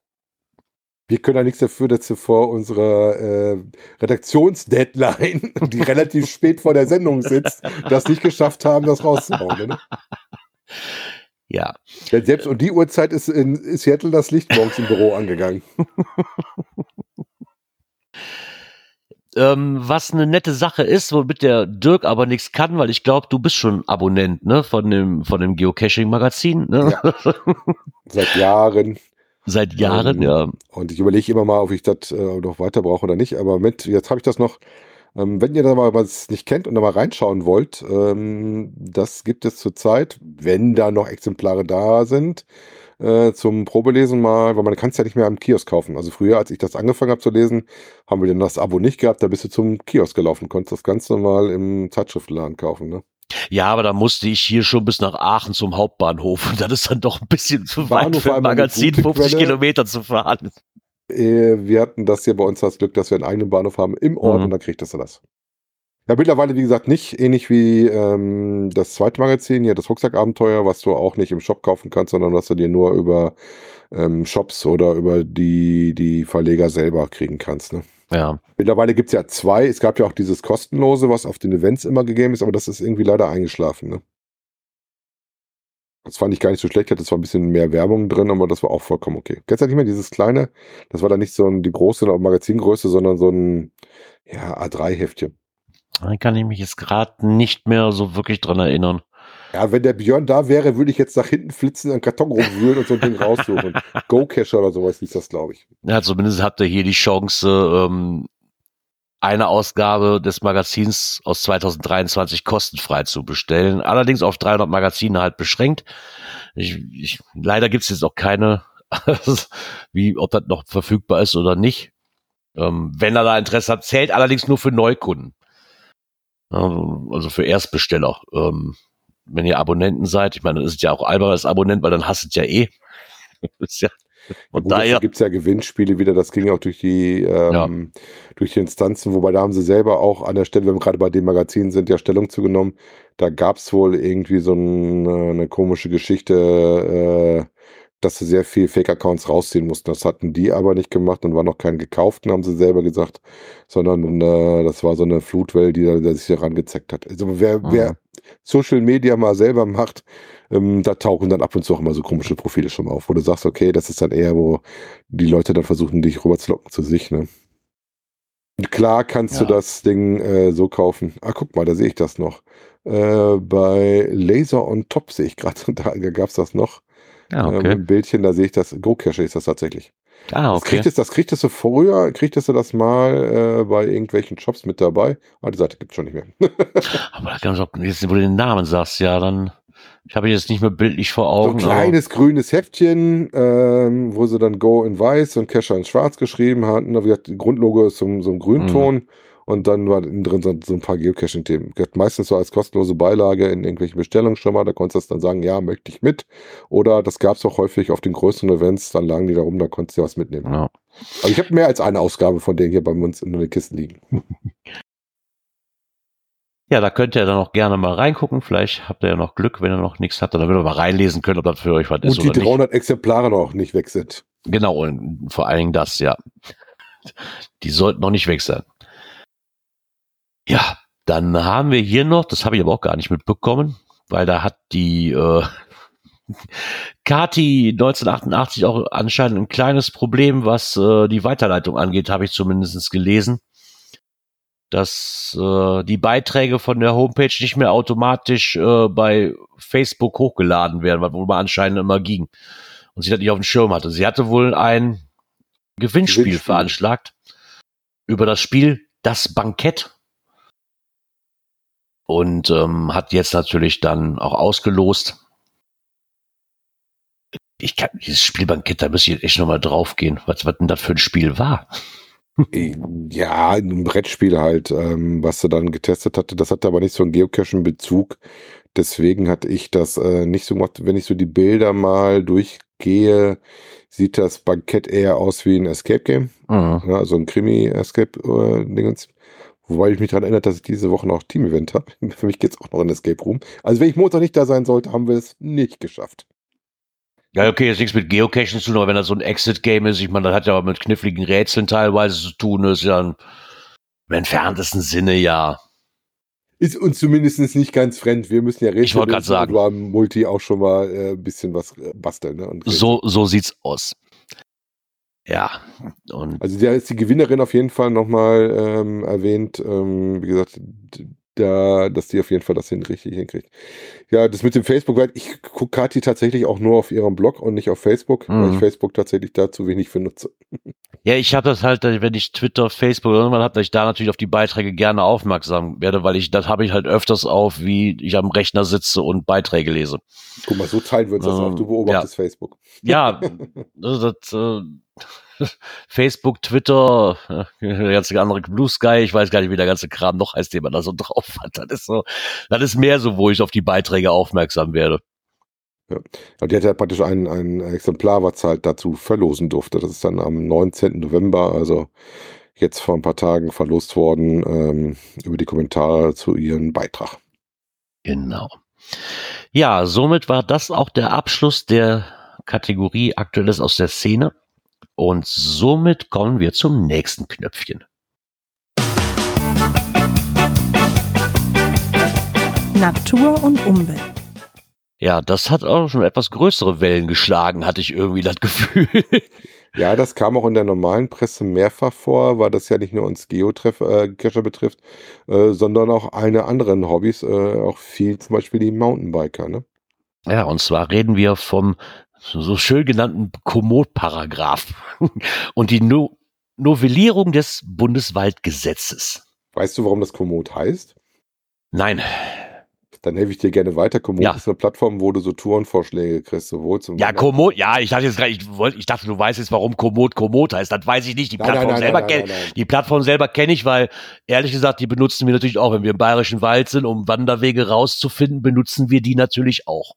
B: Wir können ja nichts dafür, dass wir vor unserer äh, Redaktionsdeadline, die relativ spät vor der Sendung sitzt, das nicht geschafft haben, das rauszuhauen. Ne?
A: Ja.
B: Denn selbst um die Uhrzeit ist in Seattle das Licht morgens im Büro angegangen.
A: ähm, was eine nette Sache ist, womit der Dirk aber nichts kann, weil ich glaube, du bist schon Abonnent, ne, von dem, von dem Geocaching-Magazin, ne? Ja.
B: Seit Jahren.
A: Seit Jahren, ähm, ja.
B: Und ich überlege immer mal, ob ich das äh, noch weiter brauche oder nicht. Aber mit, jetzt habe ich das noch. Ähm, wenn ihr da mal was nicht kennt und da mal reinschauen wollt, ähm, das gibt es zurzeit, wenn da noch Exemplare da sind, äh, zum Probelesen mal, weil man kann es ja nicht mehr am Kiosk kaufen. Also früher, als ich das angefangen habe zu lesen, haben wir dann das Abo nicht gehabt, da bist du zum Kiosk gelaufen, konntest das Ganze mal im Zeitschriftenladen kaufen, ne?
A: Ja, aber da musste ich hier schon bis nach Aachen zum Hauptbahnhof und das ist dann doch ein bisschen zu weit für ein Magazin, 50 Quelle. Kilometer zu fahren.
B: Äh, wir hatten das hier bei uns das Glück, dass wir einen eigenen Bahnhof haben im Ort mhm. und dann kriegtest du das. Ja, mittlerweile, wie gesagt, nicht ähnlich wie ähm, das zweite Magazin, hier das Rucksackabenteuer, was du auch nicht im Shop kaufen kannst, sondern was du dir nur über ähm, Shops oder über die, die Verleger selber kriegen kannst. Ne?
A: Ja.
B: Mittlerweile gibt's ja zwei. Es gab ja auch dieses kostenlose, was auf den Events immer gegeben ist, aber das ist irgendwie leider eingeschlafen. Ne? Das fand ich gar nicht so schlecht, hatte zwar ein bisschen mehr Werbung drin, aber das war auch vollkommen okay. Kennst du nicht mehr dieses kleine? Das war dann nicht so ein, die große Magazingröße, sondern so ein ja, A3-Heftchen.
A: Da kann ich mich jetzt gerade nicht mehr so wirklich dran erinnern.
B: Ja, wenn der Björn da wäre, würde ich jetzt nach hinten flitzen, einen Karton rumwühlen und so ein Ding raussuchen. Go-Cacher oder sowas hieß das, glaube ich.
A: Ja, zumindest habt ihr hier die Chance, ähm, eine Ausgabe des Magazins aus 2023 kostenfrei zu bestellen. Allerdings auf 300 Magazine halt beschränkt. Ich, ich, leider gibt es jetzt auch keine, wie ob das noch verfügbar ist oder nicht. Ähm, wenn er da Interesse hat, zählt allerdings nur für Neukunden. Also für Erstbesteller. Ähm, wenn ihr Abonnenten seid, ich meine, das ist ja auch albern als Abonnent, weil dann hasst es ja eh.
B: ja, und Gut, daher gibt es ja Gewinnspiele wieder, das ging auch durch die, ähm, ja. durch die Instanzen, wobei da haben sie selber auch an der Stelle, wenn wir gerade bei den Magazinen sind, ja Stellung zugenommen. Da gab es wohl irgendwie so ein, eine komische Geschichte, äh, dass sie sehr viel Fake-Accounts rausziehen mussten. Das hatten die aber nicht gemacht und war noch keinen gekauften, haben sie selber gesagt, sondern äh, das war so eine Flutwelle, die, die sich herangezeckt hat. Also wer, mhm. wer Social Media mal selber macht, ähm, da tauchen dann ab und zu auch immer so komische Profile schon auf, wo du sagst, okay, das ist dann eher, wo die Leute dann versuchen, dich rüberzulocken zu sich, ne? Und klar kannst ja. du das Ding äh, so kaufen. Ah, guck mal, da sehe ich das noch. Äh, bei Laser on Top sehe ich gerade, da gab es das noch.
A: Ah, okay.
B: Ähm, Bildchen, da sehe ich das. GoCache ist das tatsächlich.
A: Ah, okay.
B: Das kriegtest, das kriegtest du früher, kriegtest du das mal äh, bei irgendwelchen Shops mit dabei. Ah, die Seite gibt es schon nicht mehr.
A: Aber da kannst du auch, jetzt, wo du den Namen sagst, ja, dann ich habe jetzt nicht mehr bildlich vor Augen.
B: So ein kleines grünes Heftchen, ähm, wo sie dann Go in weiß und Cacher in schwarz geschrieben hatten. Da wird Grundlogo ist so, so ein Grünton. Mhm. Und dann war drin so, so ein paar Geocaching-Themen. Meistens so als kostenlose Beilage in irgendwelchen Bestellungen schon mal. Da konntest du dann sagen, ja, möchte ich mit. Oder das gab es auch häufig auf den größeren Events. Dann lagen die da rum, da konntest du was mitnehmen. Ja. Aber ich habe mehr als eine Ausgabe von denen hier bei uns in den Kisten liegen.
A: Ja, da könnt ihr dann auch gerne mal reingucken. Vielleicht habt ihr ja noch Glück, wenn ihr noch nichts habt. Dann würdet ihr mal reinlesen können, ob das für euch was
B: und ist nicht. Und die 300 Exemplare noch nicht weg sind.
A: Genau, und vor allen Dingen das, ja. Die sollten noch nicht weg sein. Ja, dann haben wir hier noch, das habe ich aber auch gar nicht mitbekommen, weil da hat die äh, Kati 1988 auch anscheinend ein kleines Problem, was äh, die Weiterleitung angeht, habe ich zumindest gelesen. Dass äh, die Beiträge von der Homepage nicht mehr automatisch äh, bei Facebook hochgeladen werden, wo man anscheinend immer ging. Und sie das nicht auf dem Schirm hatte. Sie hatte wohl ein Gewinnspiel, Gewinnspiel. veranschlagt über das Spiel Das Bankett und ähm, hat jetzt natürlich dann auch ausgelost. Ich kann dieses Spielbankett, da müsste ich echt nochmal draufgehen, was, was denn das für ein Spiel war.
B: Ja, ein Brettspiel halt, ähm, was er dann getestet hatte. Das hatte aber nicht so einen Geocachen-Bezug. Deswegen hatte ich das äh, nicht so gemacht. Wenn ich so die Bilder mal durchgehe, sieht das Bankett eher aus wie ein Escape Game. Mhm. Ja, also ein Krimi-Escape-Dingens. Wobei ich mich daran erinnere, dass ich diese Woche noch Team-Event habe. Für mich geht es auch noch in Escape Room. Also wenn ich Montag nicht da sein sollte, haben wir es nicht geschafft.
A: Ja, okay, jetzt nichts mit Geocaching zu tun, aber wenn das so ein Exit-Game ist, ich meine, das hat ja mit kniffligen Rätseln teilweise zu tun, das ist ja ein, im entferntesten Sinne ja.
B: ist uns zumindest nicht ganz fremd. Wir müssen ja
A: reden. Ich wollte gerade sagen.
B: Du am Multi auch schon mal äh, ein bisschen was äh, basteln. Ne?
A: so, so sieht's aus. Ja.
B: Und also da ist die Gewinnerin auf jeden Fall nochmal ähm, erwähnt. Ähm, wie gesagt, da, dass die auf jeden Fall das hin richtig hinkriegt. Ja, das mit dem Facebook, ich gucke Kati tatsächlich auch nur auf ihrem Blog und nicht auf Facebook, mhm. weil ich mhm. Facebook tatsächlich da zu wenig für nutze.
A: Ja, ich habe das halt, wenn ich Twitter, Facebook irgendwann habe, dass ich da natürlich auf die Beiträge gerne aufmerksam werde, weil ich, das habe ich halt öfters auf, wie ich am Rechner sitze und Beiträge lese.
B: Guck mal, so teilt wird das ähm, auch. Du beobachtest
A: ja.
B: Facebook.
A: Ja, das, das äh, Facebook, Twitter, der ganze andere Blue Sky, ich weiß gar nicht, wie der ganze Kram noch heißt, den man da so drauf hat. Das ist so, das ist mehr so, wo ich auf die Beiträge aufmerksam werde.
B: Ja. Die hat ja praktisch ein, ein Exemplar, was halt dazu verlosen durfte. Das ist dann am 19. November, also jetzt vor ein paar Tagen verlost worden, ähm, über die Kommentare zu ihrem Beitrag.
A: Genau. Ja, somit war das auch der Abschluss der Kategorie Aktuelles aus der Szene. Und somit kommen wir zum nächsten Knöpfchen.
D: Natur und Umwelt.
A: Ja, das hat auch schon etwas größere Wellen geschlagen, hatte ich irgendwie das Gefühl.
B: Ja, das kam auch in der normalen Presse mehrfach vor, weil das ja nicht nur uns Geocacher äh, betrifft, äh, sondern auch eine anderen Hobbys, äh, auch viel zum Beispiel die Mountainbiker. Ne?
A: Ja, und zwar reden wir vom so schön genannten Komoot-Paragraph und die no Novellierung des Bundeswaldgesetzes.
B: Weißt du, warum das Komoot heißt?
A: Nein.
B: Dann helfe ich dir gerne weiter. Komoot ja. ist eine Plattform, wo du so Tourenvorschläge kriegst, sowohl zum.
A: Ja, Komoot, ja, ich dachte jetzt gerade, ich, wollte, ich dachte, du weißt jetzt, warum Komoot Komoot heißt. Das weiß ich nicht. Die nein, Plattform nein, nein, selber kenne Die Plattform selber kenne ich, weil, ehrlich gesagt, die benutzen wir natürlich auch, wenn wir im Bayerischen Wald sind, um Wanderwege rauszufinden, benutzen wir die natürlich auch.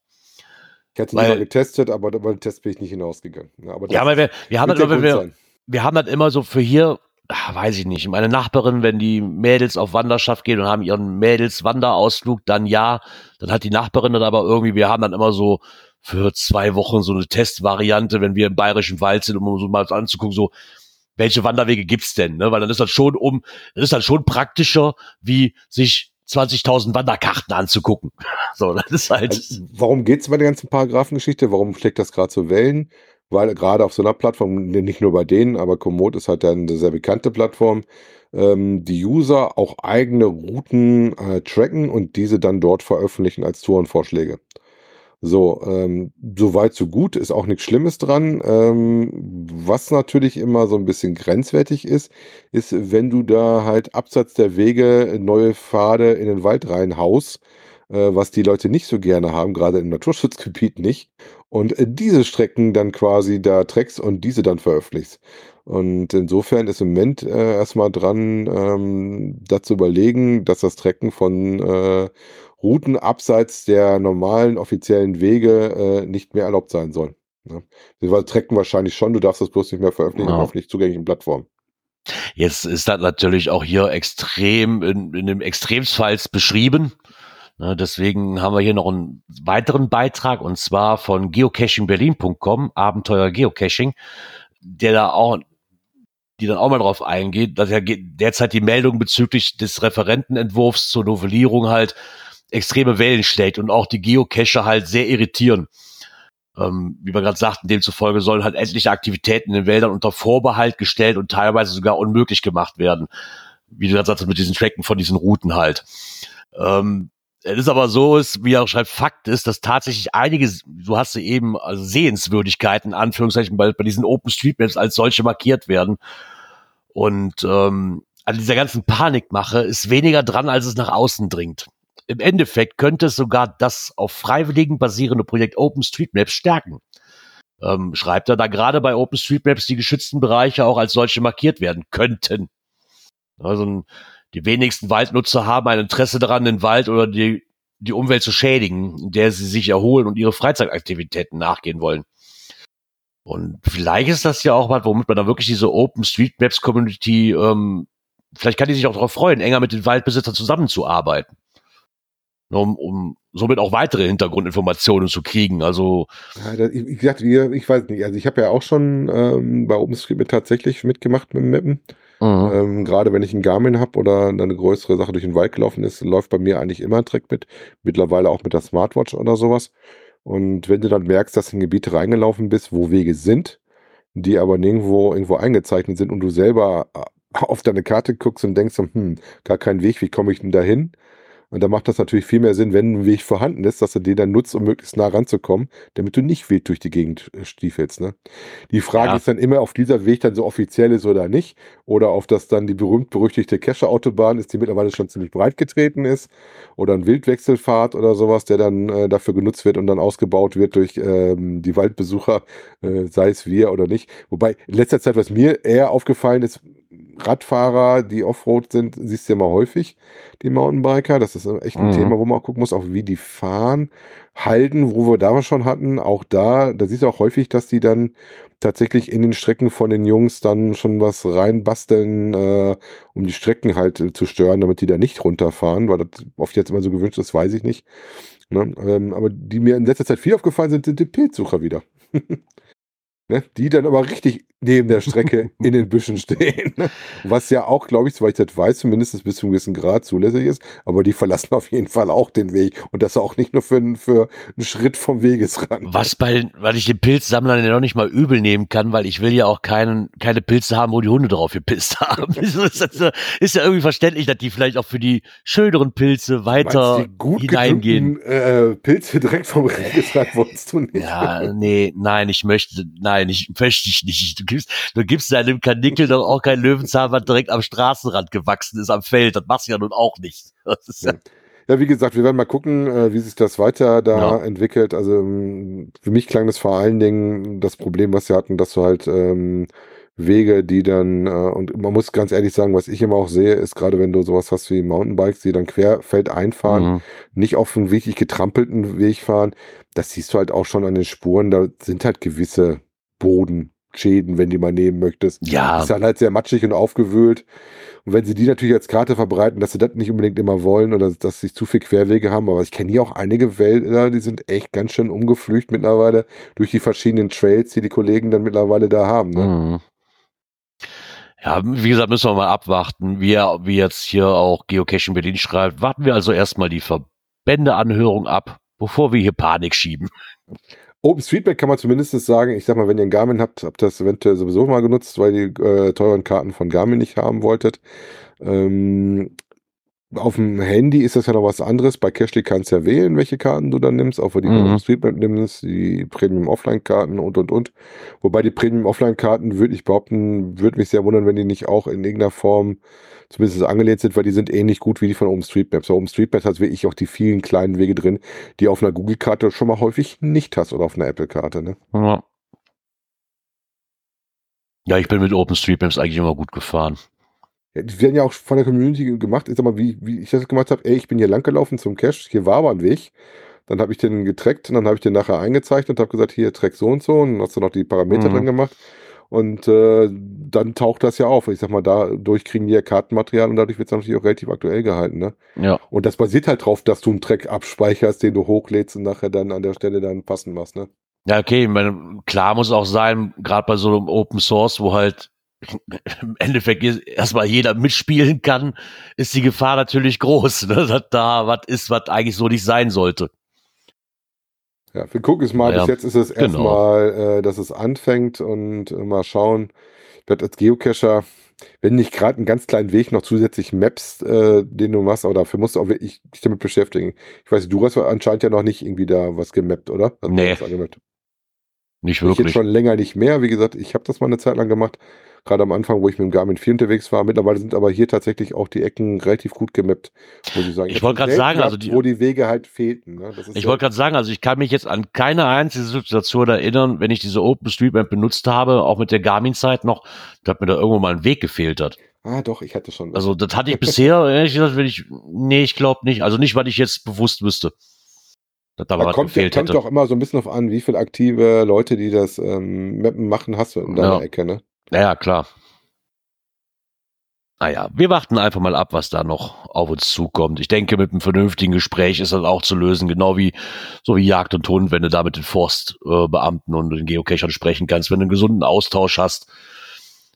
B: Ich hatte weil, die mal getestet, aber über den Test bin ich nicht hinausgegangen.
A: Aber ja, aber wir, wir haben das, wir, wir haben das immer so für hier, ach, weiß ich nicht, meine Nachbarin, wenn die Mädels auf Wanderschaft gehen und haben ihren Mädels-Wanderausflug, dann ja, dann hat die Nachbarin das aber irgendwie, wir haben dann immer so für zwei Wochen so eine Testvariante, wenn wir im bayerischen Wald sind, um so mal anzugucken, so, welche Wanderwege gibt's denn, ne? Weil dann ist das schon um, das ist dann schon praktischer, wie sich 20.000 Wanderkarten anzugucken. So, das ist halt. Also,
B: warum geht's bei der ganzen Paragraphengeschichte? Warum schlägt das gerade so Wellen? Weil gerade auf so einer Plattform, nicht nur bei denen, aber Komoot ist halt eine sehr bekannte Plattform, ähm, die User auch eigene Routen äh, tracken und diese dann dort veröffentlichen als Tourenvorschläge. So, ähm, so weit, so gut, ist auch nichts Schlimmes dran. Ähm, was natürlich immer so ein bisschen grenzwertig ist, ist, wenn du da halt abseits der Wege neue Pfade in den Wald reinhaust, äh, was die Leute nicht so gerne haben, gerade im Naturschutzgebiet nicht, und äh, diese Strecken dann quasi da trackst und diese dann veröffentlichst. Und insofern ist im Moment äh, erstmal dran, ähm, dazu überlegen, dass das Trecken von äh, Routen abseits der normalen offiziellen Wege äh, nicht mehr erlaubt sein sollen. Ne? Wir trecken wahrscheinlich schon, du darfst das bloß nicht mehr veröffentlichen ja. auf nicht zugänglichen Plattformen.
A: Jetzt ist das natürlich auch hier extrem in, in dem Extremsfall beschrieben. Ne, deswegen haben wir hier noch einen weiteren Beitrag und zwar von geocachingberlin.com, Abenteuer Geocaching, der da auch, die dann auch mal drauf eingeht, dass ja derzeit die Meldung bezüglich des Referentenentwurfs zur Novellierung halt extreme Wellen schlägt und auch die Geocacher halt sehr irritieren. Ähm, wie wir gerade sagten, demzufolge sollen halt etliche Aktivitäten in den Wäldern unter Vorbehalt gestellt und teilweise sogar unmöglich gemacht werden. Wie du gerade sagst, mit diesen Tracken von diesen Routen halt. Ähm, es ist aber so, ist, wie auch schreibt, Fakt ist, dass tatsächlich einige, so hast du eben, also Sehenswürdigkeiten, Anführungszeichen, bei, bei diesen Open Street Maps als solche markiert werden. Und ähm, an dieser ganzen Panikmache ist weniger dran, als es nach außen dringt im Endeffekt könnte es sogar das auf Freiwilligen basierende Projekt OpenStreetMaps stärken. Ähm, schreibt er da gerade bei OpenStreetMaps die geschützten Bereiche auch als solche markiert werden könnten. Also die wenigsten Waldnutzer haben ein Interesse daran, den Wald oder die, die Umwelt zu schädigen, in der sie sich erholen und ihre Freizeitaktivitäten nachgehen wollen. Und vielleicht ist das ja auch was, womit man da wirklich diese OpenStreetMaps Community, ähm, vielleicht kann die sich auch darauf freuen, enger mit den Waldbesitzern zusammenzuarbeiten um, um somit auch weitere Hintergrundinformationen zu kriegen. Also
B: ja, das, ich, ich, ich weiß nicht, also ich habe ja auch schon ähm, bei OpenStreetMap tatsächlich mitgemacht mit dem Mappen. Mhm. Ähm, Gerade wenn ich einen Garmin habe oder eine größere Sache durch den Wald gelaufen ist, läuft bei mir eigentlich immer ein Track mit. Mittlerweile auch mit der Smartwatch oder sowas. Und wenn du dann merkst, dass du in Gebiete reingelaufen bist, wo Wege sind, die aber nirgendwo irgendwo eingezeichnet sind und du selber äh, auf deine Karte guckst und denkst, hm, gar kein Weg, wie komme ich denn da hin? Und da macht das natürlich viel mehr Sinn, wenn ein Weg vorhanden ist, dass du den dann nutzt, um möglichst nah ranzukommen, damit du nicht wild durch die Gegend äh, stiefelst. Ne? Die Frage ja. ist dann immer, ob dieser Weg dann so offiziell ist oder nicht. Oder ob das dann die berühmt-berüchtigte Kescher-Autobahn ist, die mittlerweile schon ziemlich breit getreten ist. Oder ein Wildwechselfahrt oder sowas, der dann äh, dafür genutzt wird und dann ausgebaut wird durch ähm, die Waldbesucher, äh, sei es wir oder nicht. Wobei in letzter Zeit, was mir eher aufgefallen ist, Radfahrer, die Offroad sind, siehst du ja mal häufig, die Mountainbiker. Das ist echt ein mhm. Thema, wo man auch gucken muss, auch wie die fahren. Halten, wo wir da schon hatten, auch da, da siehst du auch häufig, dass die dann tatsächlich in den Strecken von den Jungs dann schon was reinbasteln, äh, um die Strecken halt äh, zu stören, damit die da nicht runterfahren, weil das oft jetzt immer so gewünscht ist, weiß ich nicht. Ne? Ähm, aber die mir in letzter Zeit viel aufgefallen sind, sind die Pilzsucher wieder. Ne, die dann aber richtig neben der Strecke in den Büschen stehen. Was ja auch, glaube ich, soweit ich das weiß, zumindest bis zu einem gewissen Grad zulässig ist. Aber die verlassen auf jeden Fall auch den Weg. Und das auch nicht nur für, für einen Schritt vom Wegesrand.
A: Was bei, weil ich den Pilzsammlern ja noch nicht mal übel nehmen kann, weil ich will ja auch keinen, keine Pilze haben, wo die Hunde drauf gepisst haben. ist ja irgendwie verständlich, dass die vielleicht auch für die schöneren Pilze weiter hineingehen.
B: Äh, Pilze direkt vom Wegesrand wolltest du nicht.
A: Ja, nee, nein, ich möchte, nein, ich möchte ich nicht. Du gibst, du gibst deinem Kanickel doch auch kein Löwenzahn, was direkt am Straßenrand gewachsen ist, am Feld. Das machst du ja nun auch nicht.
B: Ja. ja. wie gesagt, wir werden mal gucken, äh, wie sich das weiter da ja. entwickelt. Also ähm, für mich klang das vor allen Dingen das Problem, was wir hatten, dass du halt ähm, Wege, die dann, äh, und man muss ganz ehrlich sagen, was ich immer auch sehe, ist gerade wenn du sowas hast wie Mountainbikes, die dann querfeld einfahren, mhm. nicht auf einen wirklich getrampelten Weg fahren, das siehst du halt auch schon an den Spuren, da sind halt gewisse Boden Schäden, wenn die mal nehmen möchtest.
A: Ja.
B: Ist dann halt sehr matschig und aufgewühlt. Und wenn sie die natürlich als Karte verbreiten, dass sie das nicht unbedingt immer wollen oder dass sie zu viel Querwege haben, aber ich kenne hier auch einige Wälder, die sind echt ganz schön umgeflücht mittlerweile durch die verschiedenen Trails, die die Kollegen dann mittlerweile da haben. Ne? Mhm.
A: Ja, wie gesagt, müssen wir mal abwarten, wie, wie jetzt hier auch Geocaching Berlin schreibt. Warten wir also erstmal die Verbändeanhörung ab, bevor wir hier Panik schieben.
B: OpenStreetMap kann man zumindest sagen, ich sag mal, wenn ihr einen Garmin habt, habt ihr das eventuell sowieso mal genutzt, weil ihr äh, teuren Karten von Garmin nicht haben wolltet. Ähm, auf dem Handy ist das ja noch was anderes. Bei Cashly kannst du ja wählen, welche Karten du dann nimmst, auch wenn die mhm. OpenStreetMap nimmst, die Premium Offline-Karten und und und. Wobei die Premium Offline-Karten, würde ich behaupten, würde mich sehr wundern, wenn die nicht auch in irgendeiner Form zumindest angelehnt sind, weil die sind ähnlich gut wie die von OpenStreetMaps. Bei OpenStreetMaps hat wirklich auch die vielen kleinen Wege drin, die auf einer Google-Karte schon mal häufig nicht hast oder auf einer Apple-Karte. Ne?
A: Ja. ja, ich bin mit OpenStreetMaps eigentlich immer gut gefahren.
B: Ja, die werden ja auch von der Community gemacht. Ich sag mal, wie, wie ich das gemacht habe, ey, ich bin hier lang gelaufen zum Cache, hier war aber ein Weg. Dann habe ich den getrackt und dann habe ich den nachher eingezeichnet und habe gesagt, hier track so und so und dann hast du noch die Parameter mhm. drin gemacht. Und äh, dann taucht das ja auf. Ich sag mal, dadurch kriegen die ja Kartenmaterial und dadurch wird es natürlich auch relativ aktuell gehalten. Ne?
A: Ja.
B: Und das basiert halt drauf, dass du einen Track abspeicherst, den du hochlädst und nachher dann an der Stelle dann passen machst. Ne?
A: Ja, okay. Ich meine, klar muss auch sein, gerade bei so einem Open Source, wo halt im Endeffekt erstmal jeder mitspielen kann, ist die Gefahr natürlich groß, ne? dass da was ist, was eigentlich so nicht sein sollte.
B: Ja, wir gucken es mal. Ja, Bis jetzt ist es genau. erstmal, äh, dass es anfängt und äh, mal schauen. Ich werde als Geocacher, wenn nicht gerade einen ganz kleinen Weg noch zusätzlich Maps, äh, den du machst, aber dafür musst du auch wirklich dich damit beschäftigen. Ich weiß, du hast anscheinend ja noch nicht irgendwie da was gemappt, oder?
A: Hast nee. Nicht wirklich. Ich
B: jetzt schon länger nicht mehr. Wie gesagt, ich habe das mal eine Zeit lang gemacht gerade am Anfang, wo ich mit dem Garmin 4 unterwegs war. Mittlerweile sind aber hier tatsächlich auch die Ecken relativ gut gemappt,
A: muss ich sagen. Ich, ich wollte gerade sagen, also
B: die, wo die Wege halt fehlten. Ne?
A: ich ja wollte gerade sagen, also ich kann mich jetzt an keine einzige Situation erinnern, wenn ich diese OpenStreetMap benutzt habe, auch mit der Garmin-Zeit noch, dass mir da irgendwo mal ein Weg gefehlt hat.
B: Ah, doch, ich hatte schon.
A: Also das hatte ich bisher, ehrlich gesagt, wenn ich, nee, ich glaube nicht. Also nicht, weil ich jetzt bewusst wüsste.
B: Dass da, da kommt, gefehlt kommt doch immer so ein bisschen auf an, wie viele aktive Leute, die das ähm, Mappen machen, hast du in deiner ja. Ecke, ne?
A: Ja, klar. Naja, wir warten einfach mal ab, was da noch auf uns zukommt. Ich denke, mit einem vernünftigen Gespräch ist das auch zu lösen, genau wie so wie Jagd und Hund, wenn du da mit den Forstbeamten und den Geocachern sprechen kannst, wenn du einen gesunden Austausch hast.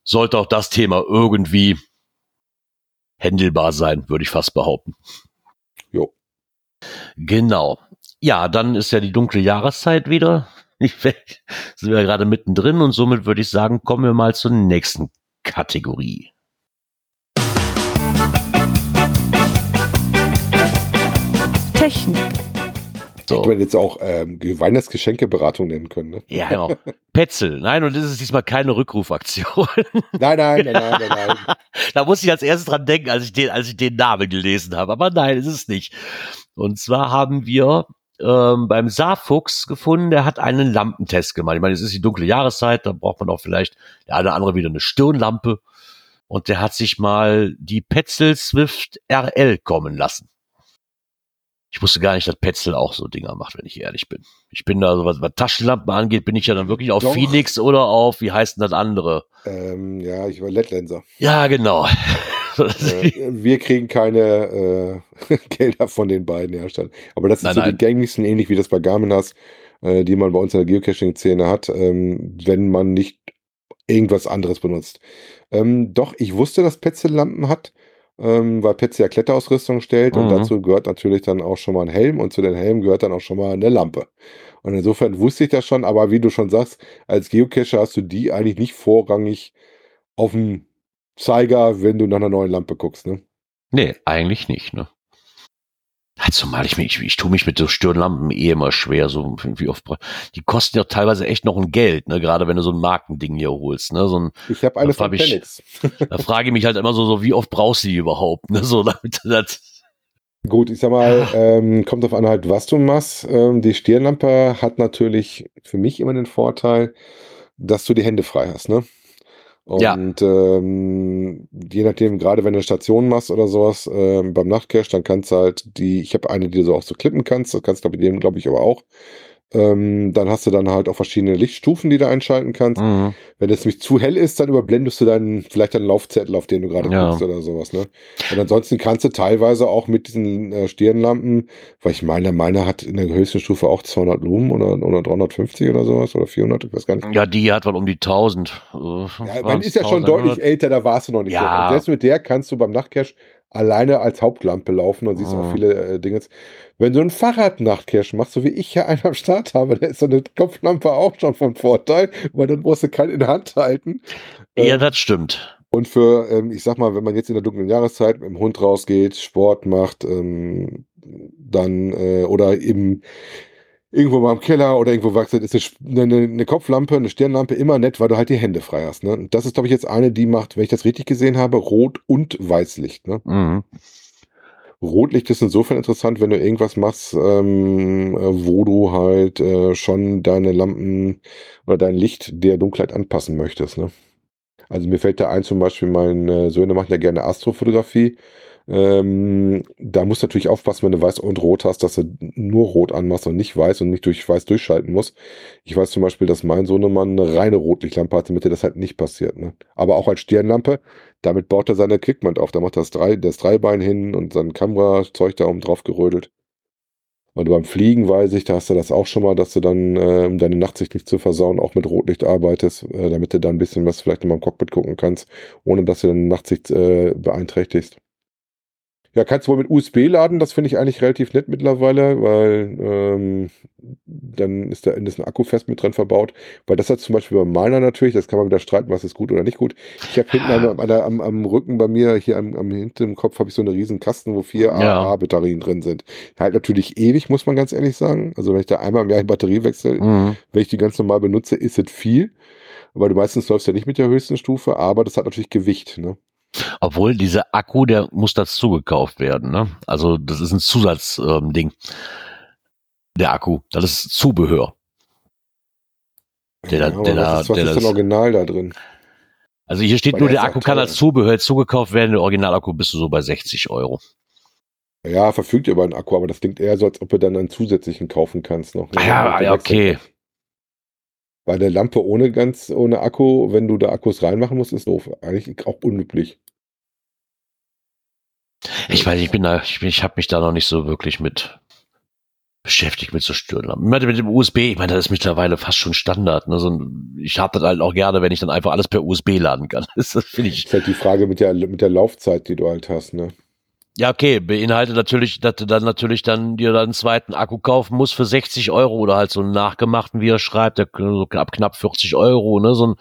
A: sollte auch das Thema irgendwie händelbar sein, würde ich fast behaupten.
B: Jo.
A: Genau. Ja, dann ist ja die dunkle Jahreszeit wieder. Ich sind wir gerade mittendrin und somit würde ich sagen, kommen wir mal zur nächsten Kategorie.
D: Technik.
B: So. Hätte man jetzt auch ähm, Weihnachtsgeschenkeberatung nennen können. Ne?
A: Ja, genau. Petzel. Nein, und das ist diesmal keine Rückrufaktion.
B: Nein, nein, nein, nein, nein, nein.
A: da muss ich als erstes dran denken, als ich den, als ich den Namen gelesen habe. Aber nein, ist es nicht. Und zwar haben wir ähm, beim Saarfuchs gefunden, der hat einen Lampentest gemacht. Ich meine, es ist die dunkle Jahreszeit, da braucht man auch vielleicht der eine oder andere wieder eine Stirnlampe. Und der hat sich mal die Petzl Swift RL kommen lassen. Ich wusste gar nicht, dass Petzl auch so Dinger macht, wenn ich ehrlich bin. Ich bin da, was, was Taschenlampen angeht, bin ich ja dann wirklich auf Doch. Phoenix oder auf, wie heißt denn das andere?
B: Ähm, ja, ich war Lettlenser.
A: Ja, genau.
B: äh, wir kriegen keine äh, Gelder von den beiden Herstellern. Aber das sind so nein. die gängigsten, ähnlich wie das bei Garmin hast, äh, die man bei uns in der Geocaching-Szene hat, ähm, wenn man nicht irgendwas anderes benutzt. Ähm, doch, ich wusste, dass Petzl Lampen hat ähm, weil Petsy ja Kletterausrüstung stellt mhm. und dazu gehört natürlich dann auch schon mal ein Helm und zu den Helmen gehört dann auch schon mal eine Lampe. Und insofern wusste ich das schon, aber wie du schon sagst, als Geocacher hast du die eigentlich nicht vorrangig auf dem Zeiger, wenn du nach einer neuen Lampe guckst, ne?
A: Nee, eigentlich nicht, ne? Zumal ich mich, ich, ich tue mich mit so Stirnlampen eh immer schwer, so wie oft. Die kosten ja teilweise echt noch ein Geld, ne? Gerade wenn du so ein Markending hier holst, ne? So ein,
B: ich habe eine von
A: Phoenix. Da frage ich mich halt immer so, so wie oft brauchst du die überhaupt, ne? So damit das.
B: Gut, ich sag mal, ähm, kommt auf an halt, was du machst. Ähm, die Stirnlampe hat natürlich für mich immer den Vorteil, dass du die Hände frei hast, ne? Und ja. ähm, je nachdem, gerade wenn du eine Station machst oder sowas ähm, beim Nachtcache, dann kannst du halt die, ich habe eine, die du so auch so klippen kannst, das kannst du bei dem, glaube ich, aber auch. Ähm, dann hast du dann halt auch verschiedene Lichtstufen, die du einschalten kannst. Mhm. Wenn es nämlich zu hell ist, dann überblendest du dann vielleicht einen Laufzettel, auf den du gerade ja. guckst oder sowas. Ne? Und ansonsten kannst du teilweise auch mit diesen äh, Stirnlampen, weil ich meine, meine hat in der höchsten Stufe auch 200 Lumen oder, oder 350 oder sowas oder 400, ich weiß gar nicht.
A: Ja, die hat wohl um die 1000.
B: Äh, ja, man ist ja schon deutlich älter, da warst du noch nicht. Ja. So. selbst mit der kannst du beim Nachtcache alleine als Hauptlampe laufen und siehst mhm. auch viele äh, Dinge. Wenn du einen Fahrradnachtcache machst, so wie ich ja einen am Start habe, da ist so eine Kopflampe auch schon von Vorteil, weil dann brauchst du keinen in der Hand halten.
A: Ja, ähm, das stimmt.
B: Und für, ähm, ich sag mal, wenn man jetzt in der dunklen Jahreszeit mit dem Hund rausgeht, Sport macht, ähm, dann äh, oder eben irgendwo mal im Keller oder irgendwo wachset, ist eine, eine, eine, Kopflampe, eine Stirnlampe immer nett, weil du halt die Hände frei hast. Ne? Und das ist, glaube ich, jetzt eine, die macht, wenn ich das richtig gesehen habe, Rot- und Weißlicht. Ne? Mhm. Rotlicht ist insofern interessant, wenn du irgendwas machst, ähm, wo du halt äh, schon deine Lampen oder dein Licht der Dunkelheit anpassen möchtest. Ne? Also mir fällt da ein, zum Beispiel, meine Söhne machen ja gerne Astrofotografie. Ähm, da musst du natürlich aufpassen, wenn du weiß und rot hast, dass du nur rot anmachst und nicht weiß und nicht durch weiß durchschalten musst. Ich weiß zum Beispiel, dass mein Sohnemann eine reine Rotlichtlampe hatte, damit dir das halt nicht passiert. Ne? Aber auch als Stirnlampe, damit baut er seine Quickmount auf. Da macht er das, drei, das Dreibein hin und sein Kamerazeug da oben drauf gerödelt. Und beim Fliegen weiß ich, da hast du das auch schon mal, dass du dann, äh, um deine Nachtsicht nicht zu versauen, auch mit Rotlicht arbeitest, äh, damit du da ein bisschen was vielleicht in meinem Cockpit gucken kannst, ohne dass du deine Nachtsicht äh, beeinträchtigst. Ja, kannst du wohl mit USB laden, das finde ich eigentlich relativ nett mittlerweile, weil ähm, dann ist da ist ein Akku fest mit drin verbaut. Weil das hat zum Beispiel bei meiner natürlich, das kann man wieder streiten, was ist gut oder nicht gut. Ich habe hinten am, am, am, Rücken bei mir, hier am, am hinten Kopf, habe ich so eine riesen Kasten, wo vier ja. AA-Batterien drin sind. Halt natürlich ewig, muss man ganz ehrlich sagen. Also wenn ich da einmal im Jahr die Batterie wechsle, mhm. wenn ich die ganz normal benutze, ist es viel. Weil du meistens läufst ja nicht mit der höchsten Stufe, aber das hat natürlich Gewicht. Ne?
A: Obwohl dieser Akku, der muss dazu gekauft werden. Ne? Also das ist ein Zusatzding. Ähm, der Akku, das ist Zubehör.
B: Der, ja, der, der, was ist, was der, ist denn Original da drin?
A: Also hier steht Weil nur, der Akku kann als Zubehör zugekauft werden. Der Originalakku bist du so bei 60 Euro.
B: Ja, verfügt über einen Akku, aber das klingt eher so, als ob du dann einen zusätzlichen kaufen kannst noch.
A: Ne? Ja, ja, okay.
B: Bei der Lampe ohne ganz ohne Akku, wenn du da Akkus reinmachen musst, ist doof. Eigentlich auch unüblich.
A: Ich weiß, ich bin da, ich, ich habe mich da noch nicht so wirklich mit beschäftigt mit so Stirnlampen. Ich meine, mit dem USB, ich meine, das ist mittlerweile fast schon Standard. Ne? So, ich habe das halt auch gerne, wenn ich dann einfach alles per USB laden kann. Das, das finde ich.
B: Das ist halt die Frage mit der, mit der Laufzeit, die du halt hast, ne?
A: Ja, okay, beinhaltet natürlich, dass du dann natürlich dann dir dann einen zweiten Akku kaufen musst für 60 Euro oder halt so einen nachgemachten, wie er schreibt, der so knapp, knapp 40 Euro, ne? So ein,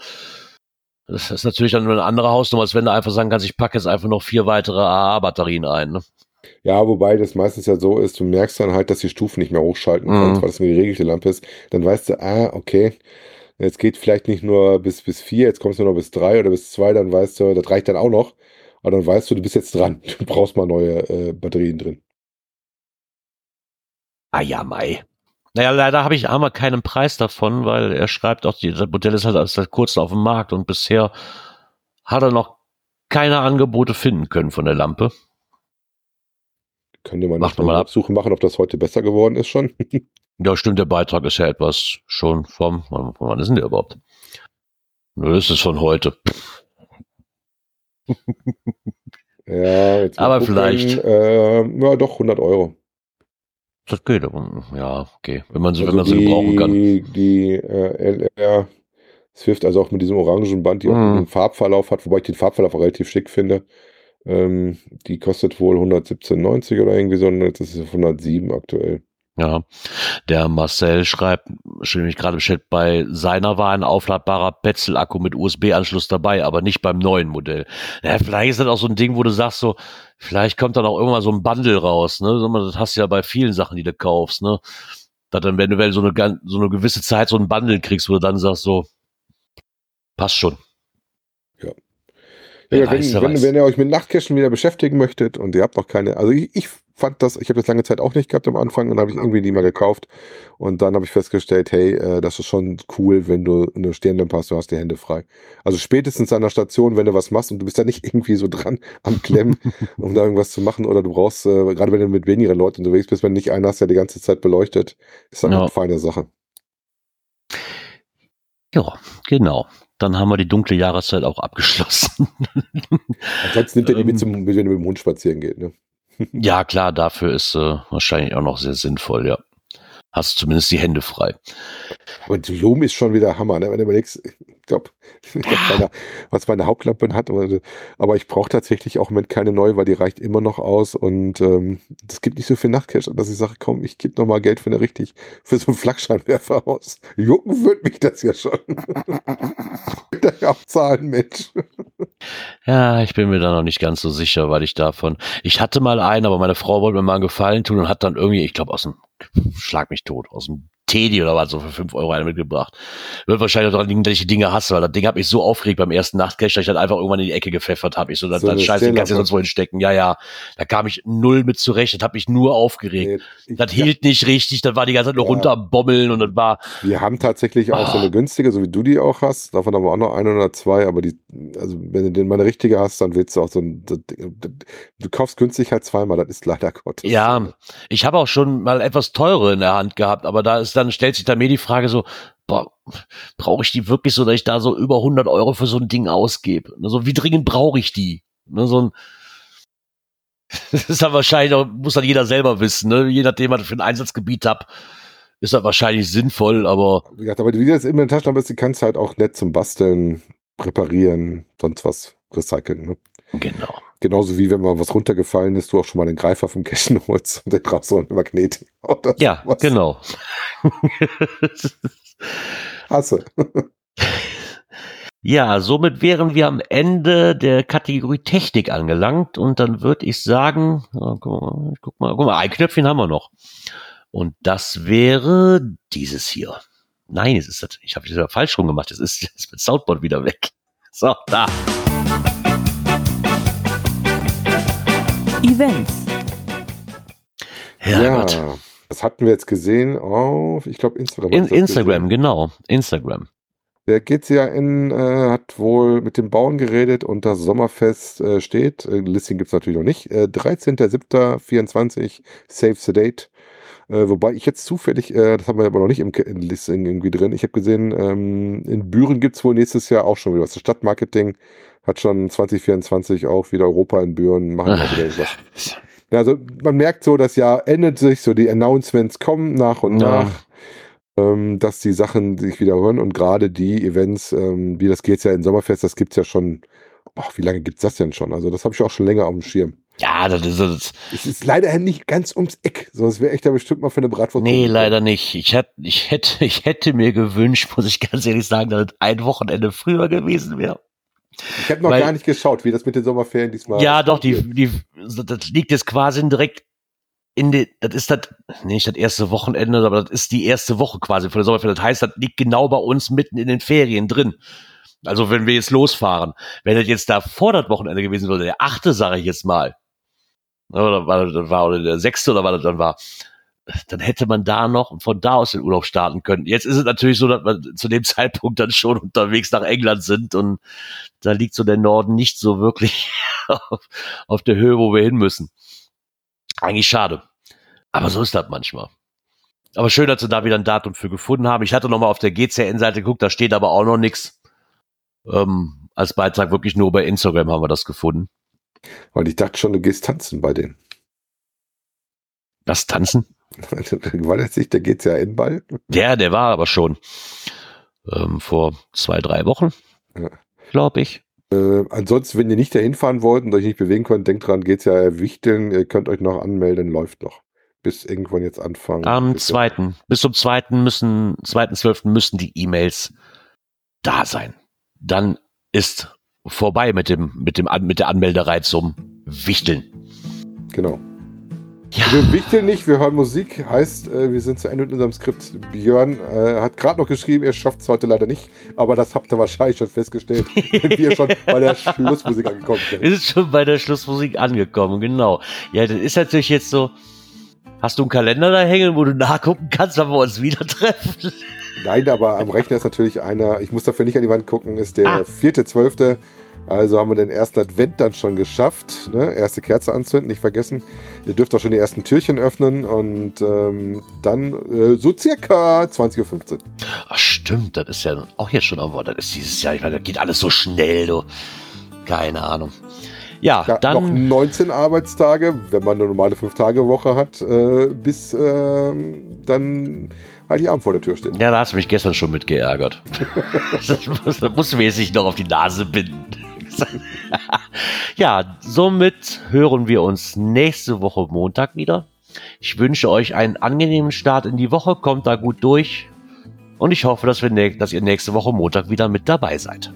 A: das ist natürlich dann nur eine andere Hausnummer, als wenn du einfach sagen kannst, ich packe jetzt einfach noch vier weitere AA-Batterien ein, ne?
B: Ja, wobei das meistens ja so ist, du merkst dann halt, dass die Stufen nicht mehr hochschalten kannst,
A: Mhm.
B: weil das eine geregelte Lampe ist. Dann weißt du, ah, okay, jetzt geht vielleicht nicht nur bis, bis vier, jetzt kommst du nur noch bis drei oder bis zwei, dann weißt du, das reicht dann auch noch. Aber dann weißt du, du bist jetzt dran. Du brauchst mal neue äh, Batterien drin.
A: Ah ja, Mai. Naja, leider habe ich einmal keinen Preis davon, weil er schreibt auch, die- das Modell ist halt erst seit kurzem auf dem Markt und bisher hat er noch keine Angebote finden können von der Lampe.
B: Können wir mal
A: Macht mal ab.
B: Suche machen, ob das heute besser geworden ist schon.
A: Ja, stimmt, der Beitrag ist ja etwas schon vom, wann wann ist denn der überhaupt? Nö, das ist von heute.
B: ja, jetzt
A: Aber
B: gucken.
A: vielleicht.
B: Äh, ja, doch, 100 Euro.
A: Das geht, aber, ja, okay. Wenn man sie, wenn
B: Also
A: man sie gebrauchen kann.
B: die, die äh, LR Swift, also auch mit diesem orangen Band, die auch
A: Mhm.
B: einen Farbverlauf hat, wobei ich den Farbverlauf relativ schick finde. Ähm, die kostet wohl 117,90 oder irgendwie so, und jetzt ist es auf 107 aktuell.
A: Ja, der Marcel schreibt, schreibt mich gerade bestellt, bei seiner war ein aufladbarer Petzl-Akku mit USB-Anschluss dabei, aber nicht beim neuen Modell. Ja, vielleicht ist das auch so ein Ding, wo du sagst so, vielleicht kommt dann auch irgendwann so ein Bundle raus, ne? Das hast du ja bei vielen Sachen, die du kaufst, ne? Dass dann, wenn du so eine, so eine gewisse Zeit so ein Bundle kriegst, wo du dann sagst so, passt schon.
B: Ja,
A: Wer
B: wenn,
A: weiß,
B: wenn, wenn ihr euch mit Nachtcachen wieder beschäftigen möchtet und ihr habt noch keine, also ich, ich fand das, ich habe das lange Zeit auch nicht gehabt am Anfang und dann habe ich irgendwie die mal gekauft und dann habe ich festgestellt, hey, äh, das ist schon cool, wenn du eine Stirnlampe hast, du hast die Hände frei. Also spätestens an der Station, wenn du was machst und du bist da nicht irgendwie so dran am Klemmen, um da irgendwas zu machen oder du brauchst, äh, gerade wenn du mit weniger Leuten unterwegs bist, wenn du nicht einen hast, der die ganze Zeit beleuchtet, ist dann
A: Ja.
B: eine feine Sache.
A: Ja, genau. Dann haben wir die dunkle Jahreszeit auch abgeschlossen.
B: Ansonsten nimmt er die mit,
A: Ähm.
B: zum, wenn du mit dem Hund spazieren geht, ne?
A: Ja, klar, dafür ist äh, wahrscheinlich auch noch sehr sinnvoll, ja. Hast zumindest die Hände frei.
B: Die Lumen ist schon wieder Hammer, ne? Wenn du überlegst, glaube, meine, was meine Hauptlampe hat, aber, aber ich brauche tatsächlich auch im Moment keine neue, weil die reicht immer noch aus und ähm, das gibt nicht so viel Nachtcash, dass ich sage, komm, ich gebe noch mal Geld für eine richtig, für so einen Flakscheinwerfer aus. Jucken wird mich das ja schon. Ich ja auch zahlen, Mensch.
A: Ja, ich bin mir da noch nicht ganz so sicher, weil ich davon. Ich hatte mal einen, aber meine Frau wollte mir mal einen Gefallen tun und hat dann irgendwie, ich glaube, aus dem Schlag mich tot, aus dem Teddy oder was, so für 5 Euro einen mitgebracht. Wird wahrscheinlich daran liegen, dass ich die Dinge hasse, weil das Ding hat mich so aufgeregt beim ersten Nachtcash, dass ich dann einfach irgendwann in die Ecke gepfeffert habe. Ich so, das,
B: So
A: das Scheiße, kannst du sonst wohin stecken. Ja, ja. Da kam ich null mit zurecht, das hat mich nur aufgeregt.
B: Nee, ich-
A: Das hielt nicht richtig, das war die ganze Zeit nur
B: Ja.
A: runterbommeln und das war,
B: Wir haben tatsächlich auch so
A: Ah.
B: eine günstige, so wie du die auch hast. Davon haben wir auch noch eine oder zwei, aber die, also wenn du den mal eine richtige hast, dann willst du auch so ein, das- du kaufst günstig halt zweimal, das ist leider Gottes.
A: Ja, ich habe auch schon mal etwas teure in der Hand gehabt, aber da ist dann stellt sich dann mir die Frage so, boah, brauche ich die wirklich so, dass ich da so über 100 Euro für so ein Ding ausgebe? Ne, So wie dringend brauche ich die? Ne, so ein das ist dann wahrscheinlich auch, muss dann jeder selber wissen, ne? Je nachdem, was ich für ein Einsatzgebiet hab, ist das wahrscheinlich sinnvoll, aber
B: Wie gesagt, aber wie das immer in der Taschenlampe ist, die kannst du halt auch nett zum Basteln, reparieren, sonst was recyceln. Ne?
A: genau.
B: Genauso wie wenn mal was runtergefallen ist, du auch schon mal den Greifer vom Cachen holst und den eine Magnet. Oder
A: Ja,
B: sowas.
A: genau.
B: Hasse.
A: Ja, somit wären wir am Ende der Kategorie Technik angelangt und dann würde ich sagen, guck, mal, guck mal, ein Knöpfchen haben wir noch. Und das wäre dieses hier. Nein, es ist das, ich habe das falsch rum gemacht. Es ist jetzt mit Soundboard wieder weg. So, da.
D: Events,
A: Ja, Gott.
B: das hatten wir jetzt gesehen auf, ich glaube, Instagram.
A: In, Instagram,
B: gesehen.
A: genau. Instagram.
B: Der GCAN äh, hat wohl mit dem Bauern geredet und das Sommerfest äh, steht. Äh, Listing gibt's natürlich noch nicht. Äh, 13.07.24, Save the Date. Äh, wobei ich jetzt zufällig, äh, das haben wir aber noch nicht im, im Listing irgendwie drin. Ich habe gesehen, ähm, in Büren gibt's wohl nächstes Jahr auch schon wieder was. Das Stadtmarketing hat schon 2024 auch wieder Europa in Büren, machen auch wieder was. Also man merkt so, das Jahr endet sich, so die Announcements kommen nach und
A: Ja.
B: nach, ähm, dass die Sachen sich wiederholen und gerade die Events, ähm, wie das geht ja in Sommerfest, das gibt's ja schon, ach, wie lange gibt's das denn schon? Also das habe ich auch schon länger auf dem Schirm.
A: Ja, das ist das.
B: Es ist leider nicht ganz ums Eck, sonst wäre ich da bestimmt mal für eine Bratwurst.
A: Nee, leider nicht. Ich hätte, ich hätte, ich hätte mir gewünscht, muss ich ganz ehrlich sagen, dass es ein Wochenende früher gewesen wäre.
B: Ich habe noch
A: Weil-
B: gar nicht geschaut, wie das mit den Sommerferien diesmal
A: Ja, doch, die, die, das liegt jetzt quasi direkt in den, das ist das, nicht das erste Wochenende, aber das ist die erste Woche quasi von der Sommerferien. Das heißt, das liegt genau bei uns mitten in den Ferien drin. Also wenn wir jetzt losfahren. Wenn das jetzt da vor das Wochenende gewesen wäre, der achte, sage ich jetzt mal, oder war, das war, oder der sechste oder was das dann war, dann hätte man da noch von da aus den Urlaub starten können. Jetzt ist es natürlich so, dass wir zu dem Zeitpunkt dann schon unterwegs nach England sind und da liegt so der Norden nicht so wirklich auf, auf der Höhe, wo wir hin müssen. Eigentlich schade. Aber so ist das manchmal. Aber schön, dass sie da wieder ein Datum für gefunden haben. Ich hatte noch mal auf der GCN-Seite geguckt, da steht aber auch noch nichts. Ähm, als Beitrag wirklich nur bei Instagram haben wir das gefunden.
B: Weil ich dachte schon, du gehst tanzen bei denen.
A: Das Tanzen?
B: War das nicht der GCN-Ball?
A: Der, der war aber schon ähm, vor zwei, drei Wochen,
B: Ja.
A: glaube ich.
B: Äh, ansonsten, wenn ihr nicht dahin fahren wollt und euch nicht bewegen könnt, denkt dran, geht's ja Wichteln, ihr könnt euch noch anmelden, läuft noch. Bis irgendwann jetzt anfangen.
A: Am
B: Bis-
A: zweiten, bis zum zweiten müssen, zweiten zwölften müssen die E-Mails da sein. Dann ist vorbei mit dem, mit dem, mit der Anmelderei zum Wichteln.
B: Genau.
A: Ja.
B: Wir wichteln nicht, wir hören Musik, heißt, äh, wir sind zu Ende mit unserem Skript. Björn äh, hat gerade noch geschrieben, ihr schafft es heute leider nicht, aber das habt ihr wahrscheinlich schon festgestellt, wenn wir schon bei der Schlussmusik angekommen sind.
A: Ist schon bei der Schlussmusik angekommen, genau. Ja, das ist natürlich jetzt so. Hast du einen Kalender da hängen, wo du nachgucken kannst, wann wir uns wieder treffen?
B: Nein, aber am Rechner ist natürlich einer, ich muss dafür nicht an die Wand gucken, ist der
A: Ah.
B: vierte, zwölfte. Also haben wir den ersten Advent dann schon geschafft. Ne? Erste Kerze anzünden, nicht vergessen. Ihr dürft auch schon die ersten Türchen öffnen und ähm, dann äh, so circa 20.15 Uhr.
A: Ach, stimmt, das ist ja auch jetzt schon am Wort. Das ist dieses Jahr, ich meine, das geht alles so schnell, du. Keine Ahnung. Ja,
B: Ja, noch
A: dann.
B: 19 Arbeitstage, wenn man eine normale 5-Tage-Woche hat, äh, bis ähm, dann halt die Abend vor der Tür steht.
A: Ja, da hast du mich gestern schon mit geärgert. das, muss- das musst du mir jetzt nicht noch auf die Nase binden. ja, somit hören wir uns nächste Woche Montag wieder. Ich wünsche euch einen angenehmen Start in die Woche, kommt da gut durch. Und ich hoffe, dass, wir dass ihr nächste Woche Montag wieder mit dabei seid.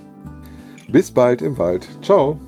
B: Bis bald im Wald. Ciao.